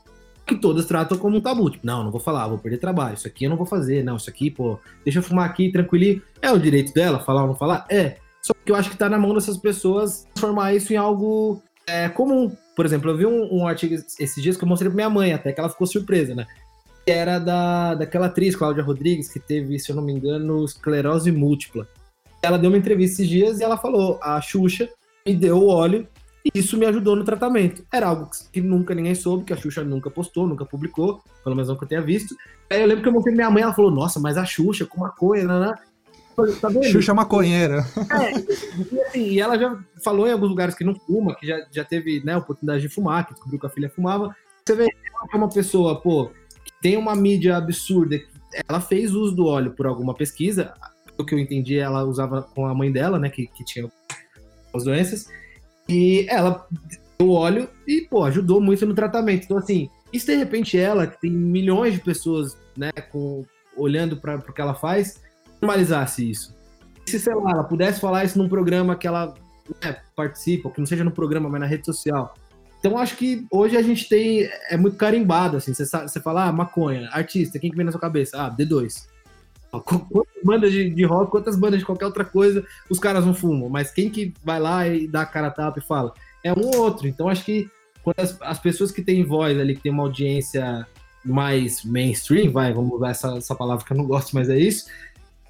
Que todas tratam como um tabu. Tipo, não, não vou falar, vou perder trabalho. Isso aqui eu não vou fazer. Não, isso aqui, pô, deixa eu fumar aqui tranquilinho. É o direito dela, falar ou não falar? É. Só que eu acho que tá na mão dessas pessoas transformar isso em algo é, comum. Por exemplo, eu vi um, um artigo esses dias que eu mostrei pra minha mãe, até que ela ficou surpresa, né? Era da, daquela atriz, Cláudia Rodrigues, que teve, se eu não me engano, esclerose múltipla. Ela deu uma entrevista esses dias e ela falou: a Xuxa me deu o óleo e isso me ajudou no tratamento. Era algo que nunca ninguém soube, que a Xuxa nunca postou, nunca publicou, pelo menos não que eu tenha visto. Aí eu lembro que eu mostrei minha mãe, ela falou: Nossa, mas a Xuxa com maconha, né? né? Tá Xuxa maconheira. É, e, assim, e ela já falou em alguns lugares que não fuma, que já, já teve né, oportunidade de fumar, que descobriu que a filha fumava. Você vê é uma pessoa, pô, tem uma mídia absurda. Ela fez uso do óleo por alguma pesquisa. O que eu entendi, ela usava com a mãe dela, né? Que, que tinha as doenças. E ela deu óleo e, pô, ajudou muito no tratamento. Então, assim, se de repente ela, que tem milhões de pessoas, né, com, olhando para o que ela faz, normalizasse isso? Se, sei lá, ela pudesse falar isso num programa que ela né, participam, que não seja no programa, mas na rede social. Então acho que hoje a gente tem. É muito carimbado, assim. Você, fala, ah, maconha, artista, quem que vem na sua cabeça? Ah, D2. Quantas bandas de, de rock, quantas bandas de qualquer outra coisa, os caras não fumam. Mas quem que vai lá e dá a cara tapa e fala? É um ou outro. Então acho que quando as, as pessoas que têm voz ali, que tem uma audiência mais mainstream, vai, vamos usar essa, essa palavra que eu não gosto, mas é isso,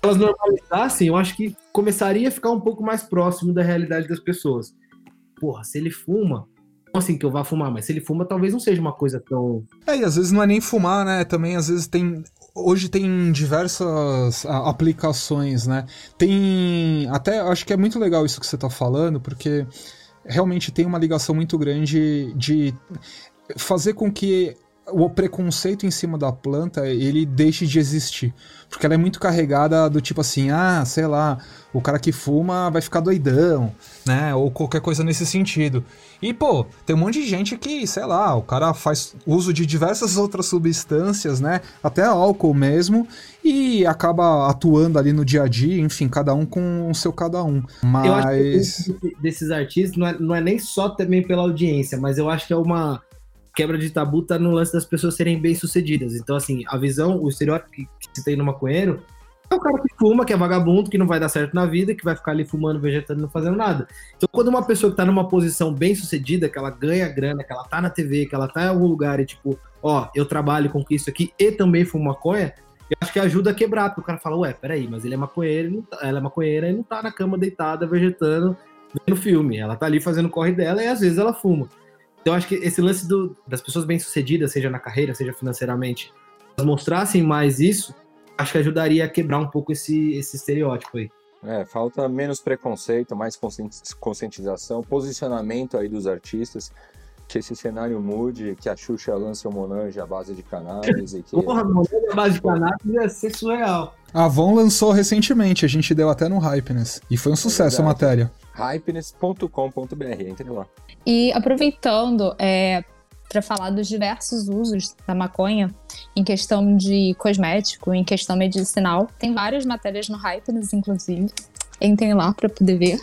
elas normalizassem, eu acho que começaria a ficar um pouco mais próximo da realidade das pessoas. Porra, se ele fuma, assim que eu vá fumar, mas se ele fuma, talvez não seja uma coisa tão. É, e às vezes não é nem fumar, né? Também às vezes tem. Hoje tem diversas aplicações, né? Tem. Até acho que é muito legal isso que você tá falando, porque realmente tem uma ligação muito grande de fazer com que o preconceito em cima da planta ele deixe de existir. Porque ela é muito carregada do tipo assim, ah, sei lá, o cara que fuma vai ficar doidão, né? Ou qualquer coisa nesse sentido. E, pô, tem um monte de gente que, sei lá, o cara faz uso de diversas outras substâncias, né? Até álcool mesmo, e acaba atuando ali no dia a dia, enfim, cada um com o seu cada um. Mas. Eu acho que desses artistas não é, não é nem só também pela audiência, mas eu acho que é uma quebra de tabu tá no lance das pessoas serem bem-sucedidas. Então, assim, a visão, o estereótipo que, que se tem no maconheiro é o cara que fuma, que é vagabundo, que não vai dar certo na vida, que vai ficar ali fumando, vegetando, não fazendo nada. Então, quando uma pessoa que tá numa posição bem-sucedida, que ela ganha grana, que ela tá na TV, que ela tá em algum lugar e tipo, ó, eu trabalho com isso aqui e também fumo maconha, eu acho que ajuda a quebrar, porque o cara fala, ué, peraí, mas ele é maconheiro, tá, ela é maconheira e não tá na cama deitada, vegetando, vendo filme. Ela tá ali fazendo o corre dela e às vezes ela fuma. Então, acho que esse lance do, das pessoas bem-sucedidas, seja na carreira, seja financeiramente, mostrassem mais isso, acho que ajudaria a quebrar um pouco esse, esse estereótipo aí. É, falta menos preconceito, mais conscientização, posicionamento aí dos artistas, que esse cenário mude, que a Xuxa lance o Monange à base de cannabis e que... Porra, Monange à base de cannabis ia ser surreal. A Avon lançou recentemente, a gente deu até no Hypeness, e foi um sucesso é a matéria. Hypeness.com.br, entre lá. E aproveitando é, para falar dos diversos usos da maconha em questão de cosmético, em questão medicinal, tem várias matérias no Hypeness, inclusive. Entrem lá para poder ver.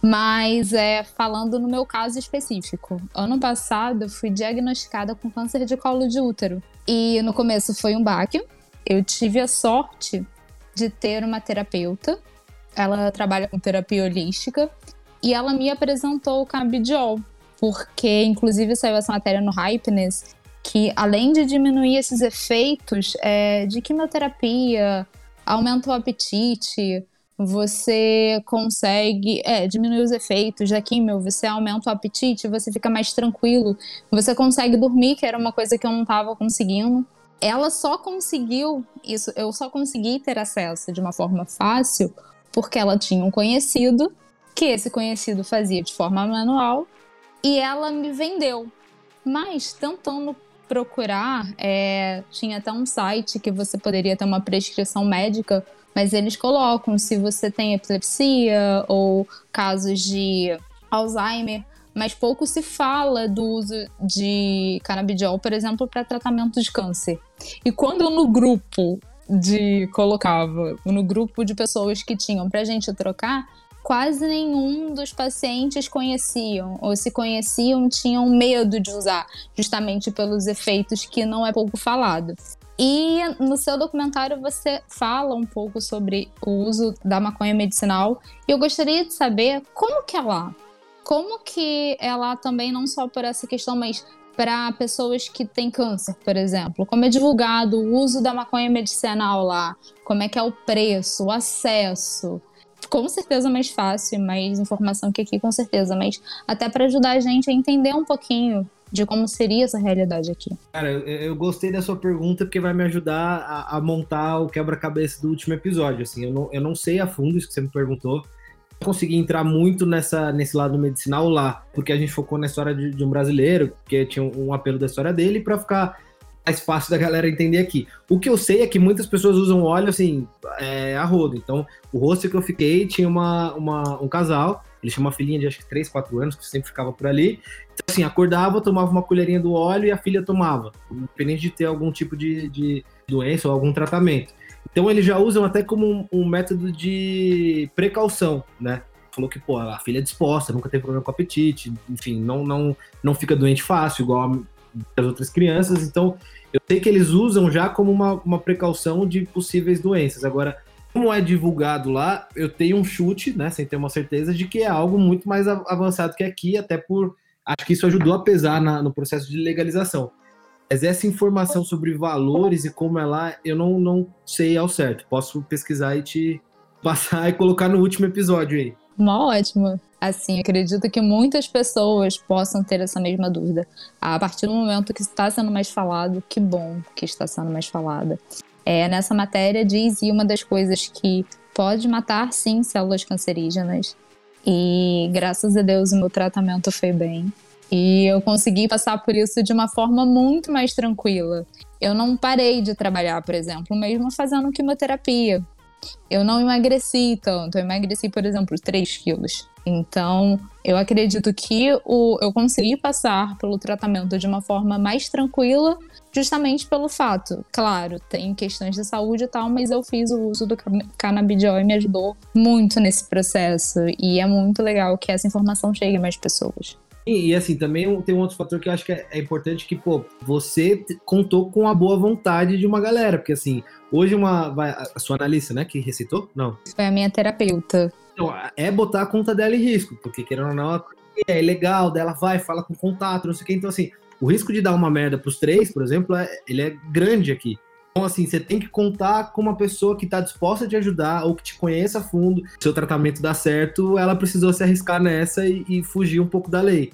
Mas é, falando no meu caso específico, ano passado eu fui diagnosticada com câncer de colo de útero. E no começo foi um baque. Eu tive a sorte de ter uma terapeuta. Ela trabalha com terapia holística e ela me apresentou o cannabidiol, porque inclusive saiu essa matéria no Hypeness, que além de diminuir esses efeitos é, de quimioterapia, aumenta o apetite, você consegue é, diminuir os efeitos da quimio, você aumenta o apetite, você fica mais tranquilo, você consegue dormir, que era uma coisa que eu não estava conseguindo. Ela só conseguiu isso, eu só consegui ter acesso de uma forma fácil porque ela tinha um conhecido que esse conhecido fazia de forma manual e ela me vendeu. Mas tentando procurar, é, tinha até um site que você poderia ter uma prescrição médica, mas eles colocam se você tem epilepsia ou casos de Alzheimer, mas pouco se fala do uso de canabidiol, por exemplo, para tratamento de câncer. E quando no grupo de colocava, no grupo de pessoas que tinham para gente trocar, quase nenhum dos pacientes conheciam, ou se conheciam, tinham medo de usar, justamente pelos efeitos que não é pouco falado. E no seu documentário você fala um pouco sobre o uso da maconha medicinal. E eu gostaria de saber como que lá. Como que lá também, não só por essa questão, mas para pessoas que têm câncer, por exemplo. Como é divulgado o uso da maconha medicinal lá? Como é que é o preço, o acesso? com certeza mais fácil, mais informação que aqui, com certeza, mas até para ajudar a gente a entender um pouquinho de como seria essa realidade aqui. Cara, eu, eu gostei da sua pergunta porque vai me ajudar a, a montar o quebra-cabeça do último episódio. Assim, eu não, eu não sei a fundo isso que você me perguntou. Consegui entrar muito nessa, nesse lado medicinal lá, porque a gente focou na história de, de um brasileiro, que tinha um, um apelo da história dele, para ficar mais fácil da galera entender aqui. O que eu sei é que muitas pessoas usam óleo assim, é, a rodo. Então, o rosto que eu fiquei tinha uma, uma, um casal, ele tinha uma filhinha de acho que 3, 4 anos, que sempre ficava por ali. Então, assim, acordava, tomava uma colherinha do óleo e a filha tomava, independente de ter algum tipo de, de doença ou algum tratamento. Então, eles já usam até como um, um método de precaução, né? falou que, pô, a filha é disposta, nunca teve problema com apetite, enfim, não, não, não fica doente fácil, igual as outras crianças. Então, eu sei que eles usam já como uma, uma precaução de possíveis doenças. Agora, como é divulgado lá, eu tenho um chute, né, sem ter uma certeza, de que é algo muito mais avançado que aqui, até por. Acho que isso ajudou a pesar na, no processo de legalização. Mas essa informação sobre valores e como é lá, eu não, não sei ao certo. Posso pesquisar e te passar e colocar no último episódio aí. Uma ótima. Assim, acredito que muitas pessoas possam ter essa mesma dúvida. A partir do momento que está sendo mais falado, que bom que está sendo mais falada. É, nessa matéria diz e uma das coisas que pode matar sim células cancerígenas. E graças a Deus o meu tratamento foi bem. E eu consegui passar por isso de uma forma muito mais tranquila. Eu não parei de trabalhar, por exemplo, mesmo fazendo quimioterapia. Eu não emagreci tanto, eu emagreci, por exemplo, 3 quilos. Então, eu acredito que o, eu consegui passar pelo tratamento de uma forma mais tranquila, justamente pelo fato, claro, tem questões de saúde e tal, mas eu fiz o uso do canabidiol e me ajudou muito nesse processo. E é muito legal que essa informação chegue a mais pessoas. E, e, assim, também tem um outro fator que eu acho que é, é, importante que, pô, você contou com a boa vontade de uma galera, porque assim, hoje uma. Vai, a sua analista, né, que recitou? Não. Foi a minha terapeuta. Então, é botar a conta dela em risco, porque querendo ou não, é legal, dela vai, fala com contato, não sei o que. Então, assim, o risco de dar uma merda pros três, por exemplo, é, ele é grande aqui. Então, assim, você tem que contar com uma pessoa que está disposta a te ajudar ou que te conheça a fundo. Se o tratamento dá certo, ela precisou se arriscar nessa e, e fugir um pouco da lei.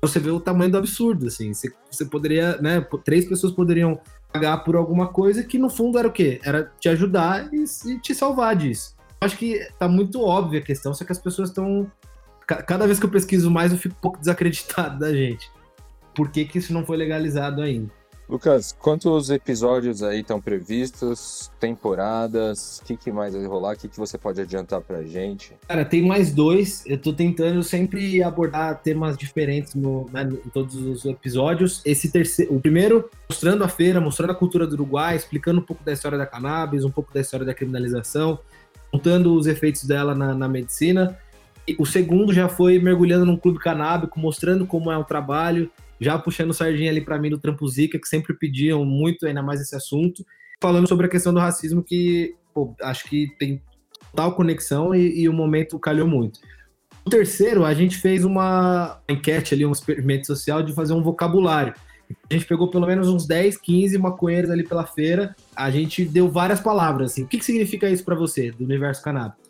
Você vê o tamanho do absurdo, assim. Você, você poderia, né? Três pessoas poderiam pagar por alguma coisa que no fundo era o quê? Era te ajudar e, e te salvar disso. Acho que tá muito óbvia a questão, só que as pessoas estão. Cada vez que eu pesquiso mais, eu fico um pouco desacreditado da gente. Por que, que isso não foi legalizado ainda? Lucas, quantos episódios aí estão previstos? Temporadas? O que, que, mais vai rolar? O que, que você pode adiantar pra gente? Cara, tem mais dois. Eu tô tentando sempre abordar temas diferentes no, né, em todos os episódios. Esse terceiro, o primeiro, mostrando a feira, mostrando a cultura do Uruguai, explicando um pouco da história da cannabis, um pouco da história da criminalização, contando os efeitos dela na, na medicina. E o segundo já foi mergulhando num clube canábico, mostrando como é o trabalho já puxando sardinha ali para mim do Trampo Zica, que sempre pediam muito ainda mais esse assunto, falando sobre a questão do racismo, que pô, acho que tem total conexão e, e, o momento calhou muito. O terceiro, a gente fez uma enquete ali, um experimento social de fazer um vocabulário. A gente pegou pelo menos uns 10, 15 maconheiros ali pela feira. A gente deu várias palavras, assim. O que, que significa isso para você, do universo canábico?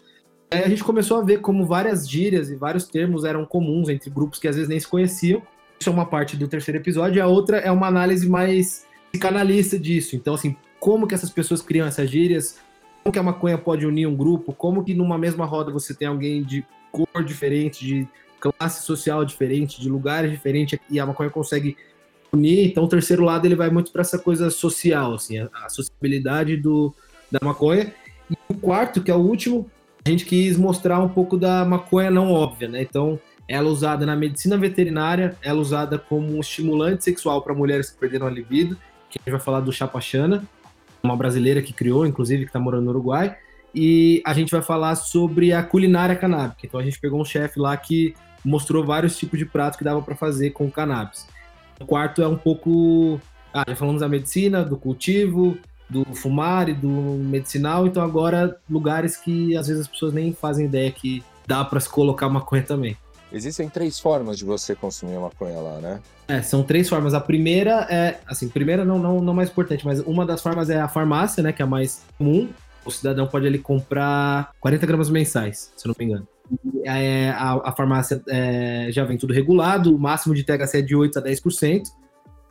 Aí a gente começou a ver como várias gírias e vários termos eram comuns entre grupos que às vezes nem se conheciam. Isso é uma parte do terceiro episódio, e a outra é uma análise mais psicanalista disso. Então, assim, como que essas pessoas criam essas gírias, como que a maconha pode unir um grupo, como que numa mesma roda você tem alguém de cor diferente, de classe social diferente, de lugares diferentes, e a maconha consegue unir. Então, o terceiro lado ele vai muito para essa coisa social, assim, a, a sociabilidade do, da maconha. E o quarto, que é o último, a gente quis mostrar um pouco da maconha não óbvia, né? Então, ela é usada na medicina veterinária, ela é usada como um estimulante sexual para mulheres que perderam a libido, que a gente vai falar do Chapachana, uma brasileira que criou, inclusive, que está morando no Uruguai. E a gente vai falar sobre a culinária canábica. Então a gente pegou um chefe lá que mostrou vários tipos de pratos que dava para fazer com cannabis. O quarto é um pouco. Ah, já falamos da medicina, do cultivo, do fumar e do medicinal. Então agora lugares que às vezes as pessoas nem fazem ideia que dá para se colocar maconha também. Existem três formas de você consumir maconha lá, né? É, são três formas. A primeira é, assim, primeira não, não, não mais importante, mas uma das formas é a farmácia, né, que é a mais comum. O cidadão pode ali comprar 40 gramas mensais, se eu não me engano. É, a, a, farmácia é, já vem tudo regulado, o máximo de THC é de 8 a 10%.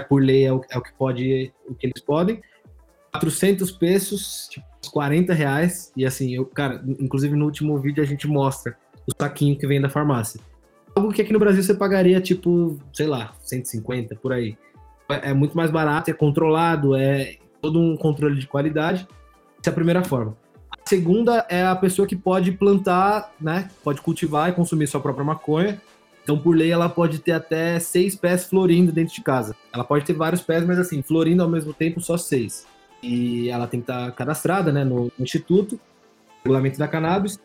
Por lei é o, é o que pode, o que eles podem. 400 pesos, tipo, 40 reais. E assim, eu, cara, inclusive no último vídeo a gente mostra o saquinho que vem da farmácia algo que aqui no Brasil você pagaria, tipo, sei lá, 150 por aí. É, muito mais barato, é controlado, é todo um controle de qualidade. Essa é a primeira forma. A segunda é a pessoa que pode plantar, né? Pode cultivar e consumir sua própria maconha. Então, por lei, ela pode ter até seis pés florindo dentro de casa. Ela pode ter vários pés, mas assim, florindo ao mesmo tempo, só seis. E ela tem que estar cadastrada, né, no instituto, regulamento da cannabis.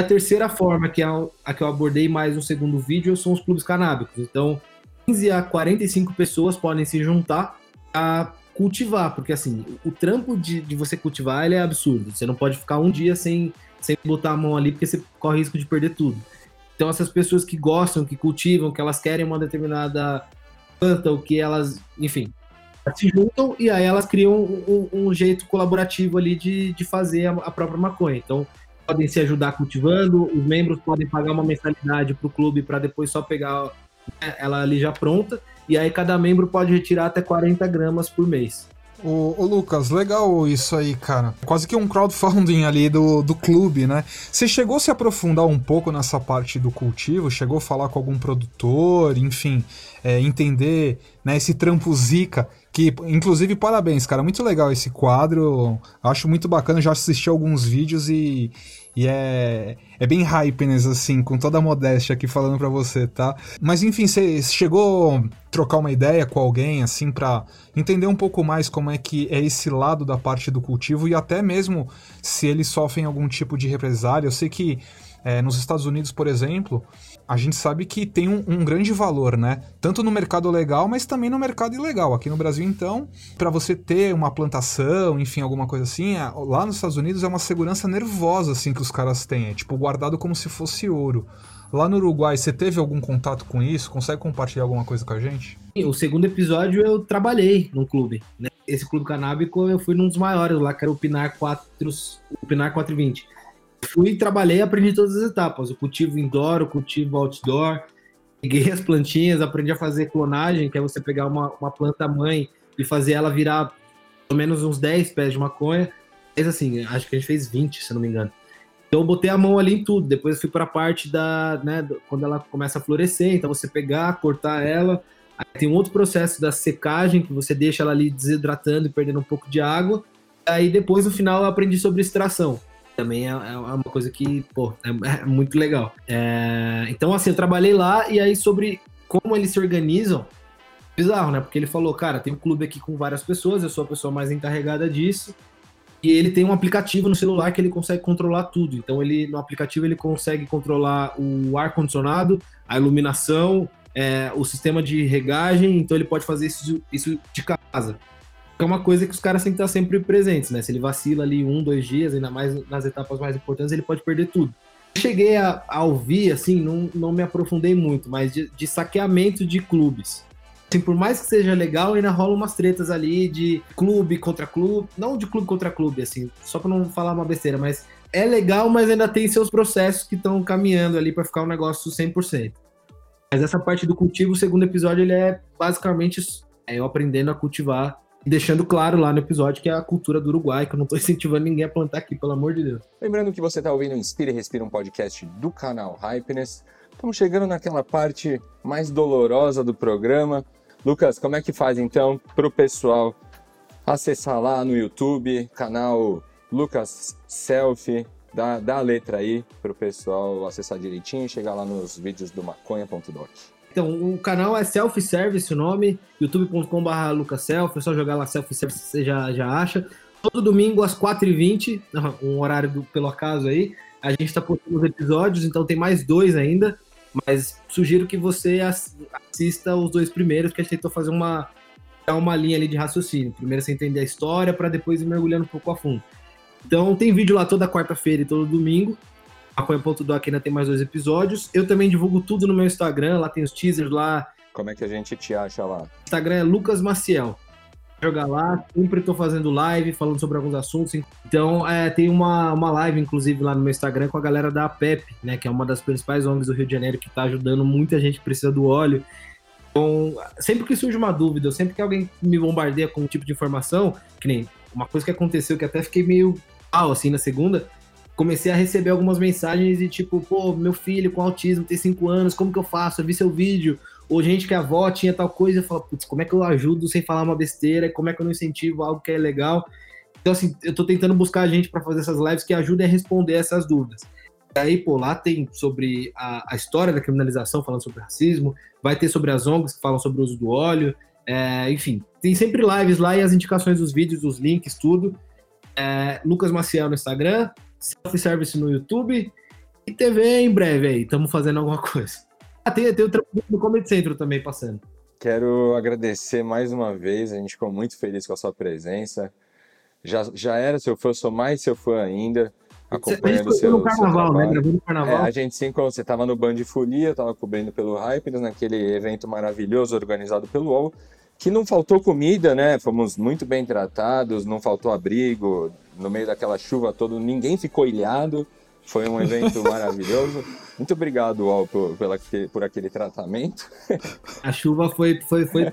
A terceira forma, que é a que eu abordei mais no segundo vídeo, são os clubes canábicos. Então, 15 a 45 pessoas podem se juntar a cultivar, porque assim, o trampo de, de você cultivar ele é absurdo. Você não pode ficar um dia sem, sem botar a mão ali, porque você corre risco de perder tudo. Então, essas pessoas que gostam, que cultivam, que elas querem uma determinada planta, ou que elas, enfim, se juntam e aí elas criam um, um jeito colaborativo ali de, de fazer a, a, própria maconha. Então, podem se ajudar cultivando, os membros podem pagar uma mensalidade para o clube para depois só pegar né, ela ali já pronta, e aí cada membro pode retirar até 40 gramas por mês. Ô, ô, Lucas, legal isso aí, cara. Quase que um crowdfunding ali do, do clube, né? Você chegou a se aprofundar um pouco nessa parte do cultivo? Chegou a falar com algum produtor, enfim, é, entender né, esse trampo zica que, inclusive, parabéns, cara. Muito legal esse quadro. Acho muito bacana. Já assisti alguns vídeos e, e é, é bem hypeness, assim, com toda a modéstia aqui falando para você, tá? Mas enfim, você chegou a trocar uma ideia com alguém, assim, para entender um pouco mais como é que é esse lado da parte do cultivo e até mesmo se eles sofrem algum tipo de represália. Eu sei que é, nos Estados Unidos, por exemplo, a gente sabe que tem um, um, grande valor, né? Tanto no mercado legal, mas também no mercado ilegal. Aqui no Brasil, então, para você ter uma plantação, enfim, alguma coisa assim, é, lá nos Estados Unidos é uma segurança nervosa, assim, que os caras têm. É tipo guardado como se fosse ouro. Lá no Uruguai, você teve algum contato com isso? Consegue compartilhar alguma coisa com a gente? O segundo episódio eu trabalhei num clube. Né? Esse clube canábico eu fui num dos maiores lá, que era o Pinar 4, o Pinar 420 fui, trabalhei, aprendi todas as etapas. O cultivo indoor, o cultivo outdoor. Peguei as plantinhas, aprendi a fazer clonagem, que é você pegar uma, uma planta mãe e fazer ela virar pelo menos uns 10 pés de maconha. Mas assim, acho que a gente fez 20, se não me engano. Então eu botei a mão ali em tudo. Depois fui para a parte da, né, quando ela começa a florescer, então você pegar, cortar ela. Aí tem um outro processo da secagem, que você deixa ela ali desidratando e perdendo um pouco de água. Aí depois, no final, eu aprendi sobre extração também é, é, uma coisa que, pô, é, é muito legal. É, então, assim, eu trabalhei lá e aí sobre como eles se organizam, bizarro, né? Porque ele falou, cara, tem um clube aqui com várias pessoas, eu sou a pessoa mais encarregada disso. E ele tem um aplicativo no celular que ele consegue controlar tudo. Então, ele no aplicativo ele consegue controlar o ar condicionado, a iluminação, é, o sistema de regagem. Então, ele pode fazer isso, isso de casa é uma coisa que os caras têm que estar sempre presentes, né? Se ele vacila ali um, dois dias, ainda mais nas etapas mais importantes, ele pode perder tudo. Cheguei a, a ouvir, assim, não, não me aprofundei muito, mas de, de saqueamento de clubes. Assim, por mais que seja legal, ainda rola umas tretas ali de clube contra clube, não de clube contra clube, assim, só para não falar uma besteira, mas é legal, mas ainda tem seus processos que estão caminhando ali para ficar um negócio 100%. Mas essa parte do cultivo, o segundo episódio, ele é basicamente é, eu aprendendo a cultivar deixando claro lá no episódio que é a cultura do Uruguai, que eu não estou incentivando ninguém a plantar aqui, pelo amor de Deus. Lembrando que você está ouvindo Inspira e Respira, um podcast do canal Hypeness. Estamos chegando naquela parte mais dolorosa do programa. Lucas, como é que faz então para o pessoal acessar lá no YouTube, canal Lucas Selfie, dá, dá a letra aí para o pessoal acessar direitinho e chegar lá nos vídeos do maconha.doc. Então, o canal é Self-Service o nome, youtube.com.br lucaself, é só jogar lá Self-Service, você já, já acha. Todo domingo às 4h20, um horário do, pelo acaso aí, a gente está postando os episódios, então tem mais dois ainda, mas sugiro que você assista os dois primeiros, que a gente tentou fazer uma, uma linha ali de raciocínio. Primeiro você entender a história, para depois ir mergulhando um pouco a fundo. Então tem vídeo lá toda quarta-feira e todo domingo. Maconha.doc ainda tem mais dois episódios. Eu também divulgo tudo no meu Instagram, lá tem os teasers lá. Como é que a gente te acha lá? Instagram é Lucas Maciel. Jogar lá, sempre estou fazendo live, falando sobre alguns assuntos. Então, é, tem uma, uma live, inclusive, lá no meu Instagram com a galera da APEP, né? Que é uma das principais ONGs do Rio de Janeiro que está ajudando muita gente que precisa do óleo. Então, sempre que surge uma dúvida, sempre que alguém me bombardeia com um tipo de informação, que nem uma coisa que aconteceu que até fiquei meio pau, assim, na segunda, comecei a receber algumas mensagens e tipo, pô, meu filho com autismo tem 5 anos, como que eu faço? Eu vi seu vídeo. Ou gente que a avó tinha tal coisa, eu falo, putz, como é que eu ajudo sem falar uma besteira? Como é que eu não incentivo algo que é legal? Então, assim, eu tô tentando buscar gente para fazer essas lives que ajudem a responder essas dúvidas. E aí, pô, lá tem sobre a, a, história da criminalização, falando sobre racismo, vai ter sobre as ONGs que falam sobre o uso do óleo, é, enfim, tem sempre lives lá e as indicações dos vídeos, dos links, tudo. É, Lucas Maciel no Instagram, self-service no YouTube. E TV em breve aí, estamos fazendo alguma coisa. Ah, tem, tem o trampo do Comedy Centro também passando. Quero agradecer mais uma vez, a gente ficou muito feliz com a sua presença. Já, já era seu fã, sou mais seu fã ainda, acompanhando o seu, no carnaval, né? Gravei no É, carnaval. a gente se encontrou, você estava no Band de Folia, eu estava cobrindo pelo Hypers, naquele evento maravilhoso organizado pelo UOL, que não faltou comida, né? Fomos muito bem tratados, não faltou abrigo, no meio daquela chuva toda, ninguém ficou ilhado, foi um evento maravilhoso. Muito obrigado, UOL, por, pela, por aquele tratamento. A chuva foi. foi, foi.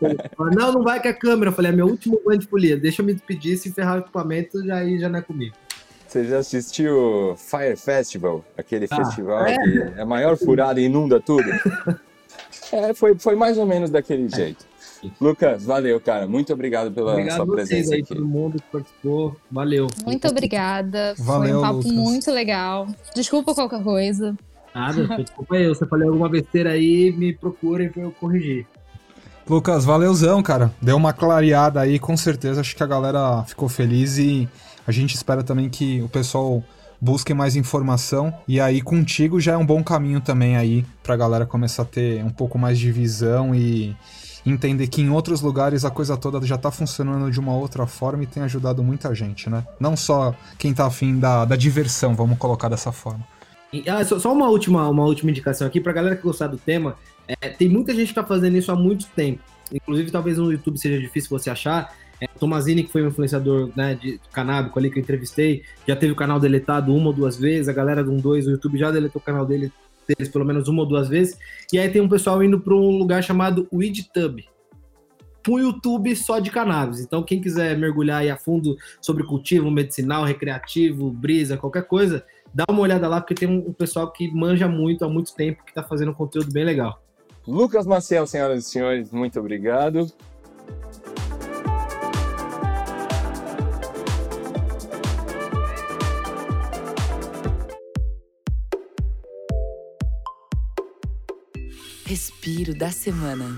Não, não vai com a câmera. Eu falei, é meu último banho de folia. Deixa eu me despedir, se ferrar o equipamento, já aí já não é comigo. Você já assistiu Fire Festival, aquele Ah, festival que é a maior furada e inunda tudo? É, foi, foi mais ou menos daquele jeito. Lucas, valeu, cara. Muito obrigado pela Obrigado sua a vocês presença aí, aqui. todo mundo que participou. Valeu. Muito obrigada. Foi Valeu, um papo Lucas. muito legal. Desculpa qualquer coisa. Nada, desculpa aí. Se eu falei alguma besteira aí, me procurem pra eu corrigir. Lucas, valeuzão, cara. Deu uma clareada aí, com certeza. Acho que a galera ficou feliz e a gente espera também que o pessoal busque mais informação. E aí, contigo já é um bom caminho também aí pra galera começar a ter um pouco mais de visão e entender que em outros lugares a coisa toda já tá funcionando de uma outra forma e tem ajudado muita gente, né? Não só quem tá afim da, da diversão, vamos colocar dessa forma. E, ah, só, só uma última, uma última indicação aqui pra galera que gostar do tema. É, tem muita gente que tá fazendo isso há muito tempo. Inclusive, talvez no YouTube seja difícil você achar. É, Tomazini, que foi um influenciador né, de canábico ali que eu entrevistei, já teve o canal deletado uma ou duas vezes. A galera do 12, o YouTube já deletou o canal dele, deles pelo menos uma ou duas vezes. E aí tem um pessoal indo para um lugar chamado WeedTub. Um YouTube só de cannabis. Então, quem quiser mergulhar aí a fundo sobre cultivo medicinal, recreativo, brisa, qualquer coisa, dá uma olhada lá, porque tem um, pessoal que manja muito há muito tempo que tá fazendo um conteúdo bem legal. Lucas Maciel, senhoras e senhores, muito obrigado. Respiro da semana.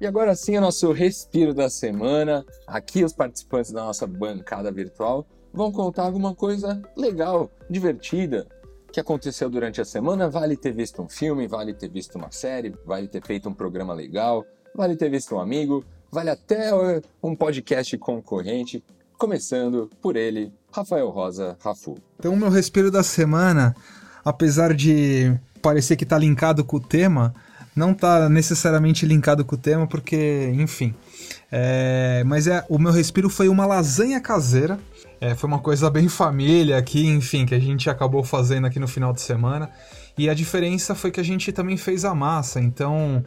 E agora sim, o nosso respiro da semana. Aqui, os participantes da nossa bancada virtual vão contar alguma coisa legal, divertida, que aconteceu durante a semana. Vale ter visto um filme, vale ter visto uma série, vale ter feito um programa legal, vale ter visto um amigo, vale até eh, um podcast concorrente. Começando por ele, Rafael Rosa Rafu. Então, o meu respiro da semana, apesar de parecer que tá linkado com o tema, não tá necessariamente linkado com o tema, porque, enfim. É, mas é, o meu respiro foi uma lasanha caseira. É, foi uma coisa bem família aqui, enfim, que a gente acabou fazendo aqui no final de semana. E a diferença foi que a gente também fez a massa, então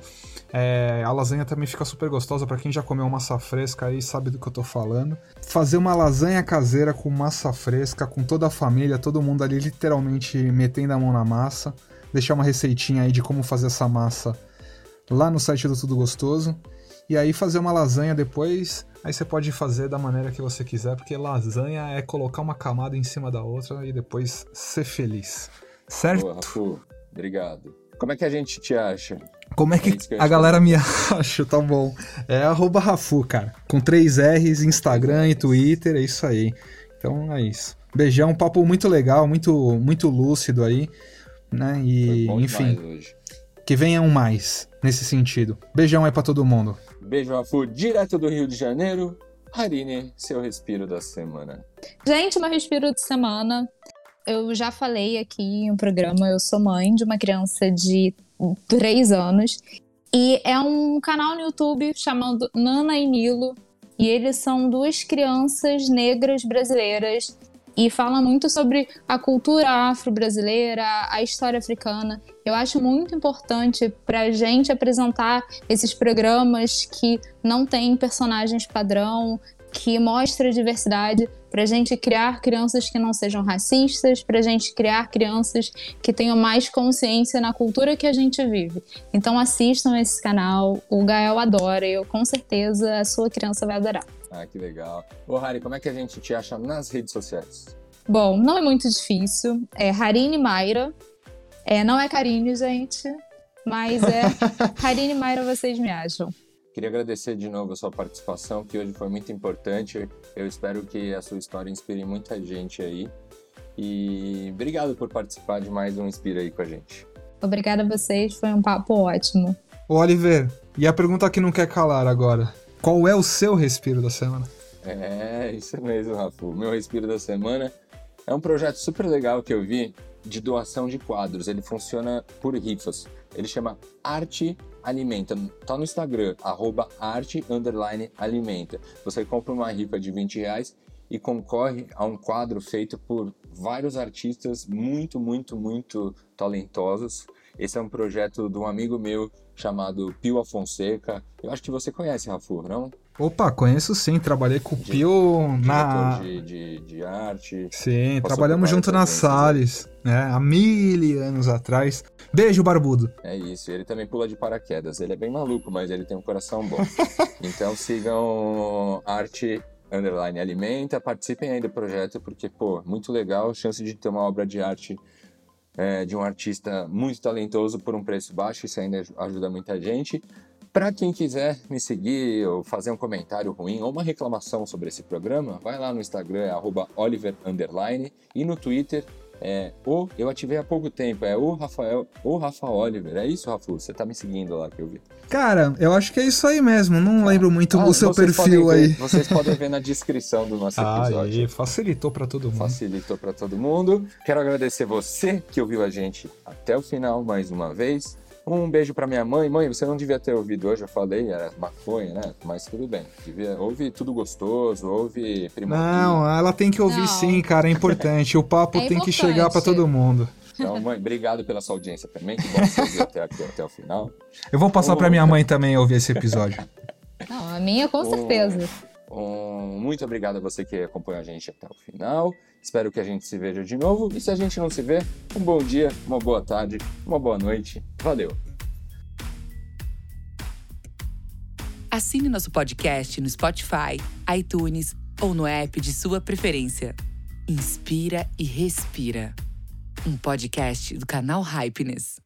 é, a lasanha também fica super gostosa para quem já comeu massa fresca aí sabe do que eu tô falando. Fazer uma lasanha caseira com massa fresca, com toda a família, todo mundo ali literalmente metendo a mão na massa. Deixar uma receitinha aí de como fazer essa massa lá no site do Tudo Gostoso. E aí fazer uma lasanha depois, aí você pode fazer da maneira que você quiser, porque lasanha é colocar uma camada em cima da outra e depois ser feliz. Certo? Boa, Rafu, obrigado. Como é que a gente te acha? Como é É que ia a galera me acha? Tá bom. É arroba Rafu, cara. Com três R's, Instagram e Twitter, é isso aí. Então é isso. Beijão, um papo muito legal, muito, muito lúcido aí. Né? Foi E, bom enfim, hoje. que venham mais nesse sentido. Beijão aí pra todo mundo. Beijo, Rafu, direto do Rio de Janeiro. Harine, seu respiro da semana. Gente, meu respiro de semana. Eu já falei aqui em um programa, eu sou mãe de uma criança de 3 anos. E é um canal no YouTube chamado Nana e Nilo. E eles são duas crianças negras brasileiras. E falam muito sobre a cultura afro-brasileira, a história africana. Eu acho muito importante para a gente apresentar esses programas que não têm personagens padrão, que mostra diversidade, para a gente criar crianças que não sejam racistas, para a gente criar crianças que tenham mais consciência na cultura que a gente vive. Então assistam esse canal, o Gael adora, e eu com certeza a sua criança vai adorar. Ah, que legal. Ô, Hari, como é que a gente te acha nas redes sociais? Bom, não é muito difícil. É Harine Mayra. É, não é Karine, gente. Mas é Karine e Mayra, vocês me acham. Queria agradecer de novo a sua participação, que hoje foi muito importante. Eu espero que a sua história inspire muita gente aí. E obrigado por participar de mais um Inspira aí com a gente. Obrigada a vocês, foi um papo ótimo. Ô, Oliver, e a pergunta que não quer calar agora: qual é o seu respiro da semana? É, isso mesmo, Rafa. O meu respiro da semana é um projeto super legal que eu vi de doação de quadros. Ele funciona por rifas. Ele chama Arte Alimenta. Tá no Instagram, arroba arte alimenta. Você compra uma rifa de 20 reais e concorre a um quadro feito por vários artistas muito, muito, muito talentosos. Esse é um projeto de um amigo meu chamado Pio Afonseca. Eu acho que você conhece, Rafu, não? Opa, conheço sim. Trabalhei com o Pio na. De, de, de arte. Sim, trabalhamos junto na Salles, né? Há mil anos atrás. Beijo, barbudo. É isso, ele também pula de paraquedas. Ele é bem maluco, mas ele tem um coração bom. então sigam arte underline alimenta, participem aí do projeto, porque, pô, muito legal, chance de ter uma obra de arte é, de um artista muito talentoso por um preço baixo, isso ainda ajuda muita gente. Para quem quiser me seguir ou fazer um comentário ruim ou uma reclamação sobre esse programa, vai lá no Instagram, é Oliver e no Twitter é o, eu ativei há pouco tempo, é o Rafael, o Rafa Oliver. É isso, Rafa? Você tá me seguindo lá que eu vi. Cara, eu acho que é isso aí mesmo. Não lembro muito ah, o seu perfil aí. Ver, vocês podem ver na descrição do nosso episódio. Aí, facilitou para todo mundo. Facilitou para todo mundo. Quero agradecer você que ouviu a gente até o final mais uma vez. Um beijo para minha mãe. Mãe, você não devia ter ouvido hoje, eu falei, era maconha, né? Mas tudo bem. Devia, ouve tudo gostoso, ouve primo. Não, ela tem que ouvir não. sim, cara, é importante. O papo é tem importante. que chegar para todo mundo. Então, mãe, obrigado pela sua audiência também. Que bom você ouvir até aqui, até o final. Eu vou passar oh. para minha mãe também ouvir esse episódio. Não, a minha com certeza. Um, muito obrigado a você que acompanhou a gente até o final. Espero que a gente se veja de novo. E se a gente não se vê, um bom dia, uma boa tarde, uma boa noite. Valeu! Assine nosso podcast no Spotify, iTunes ou no app de sua preferência. Inspira e Respira. Um podcast do canal Hypeness.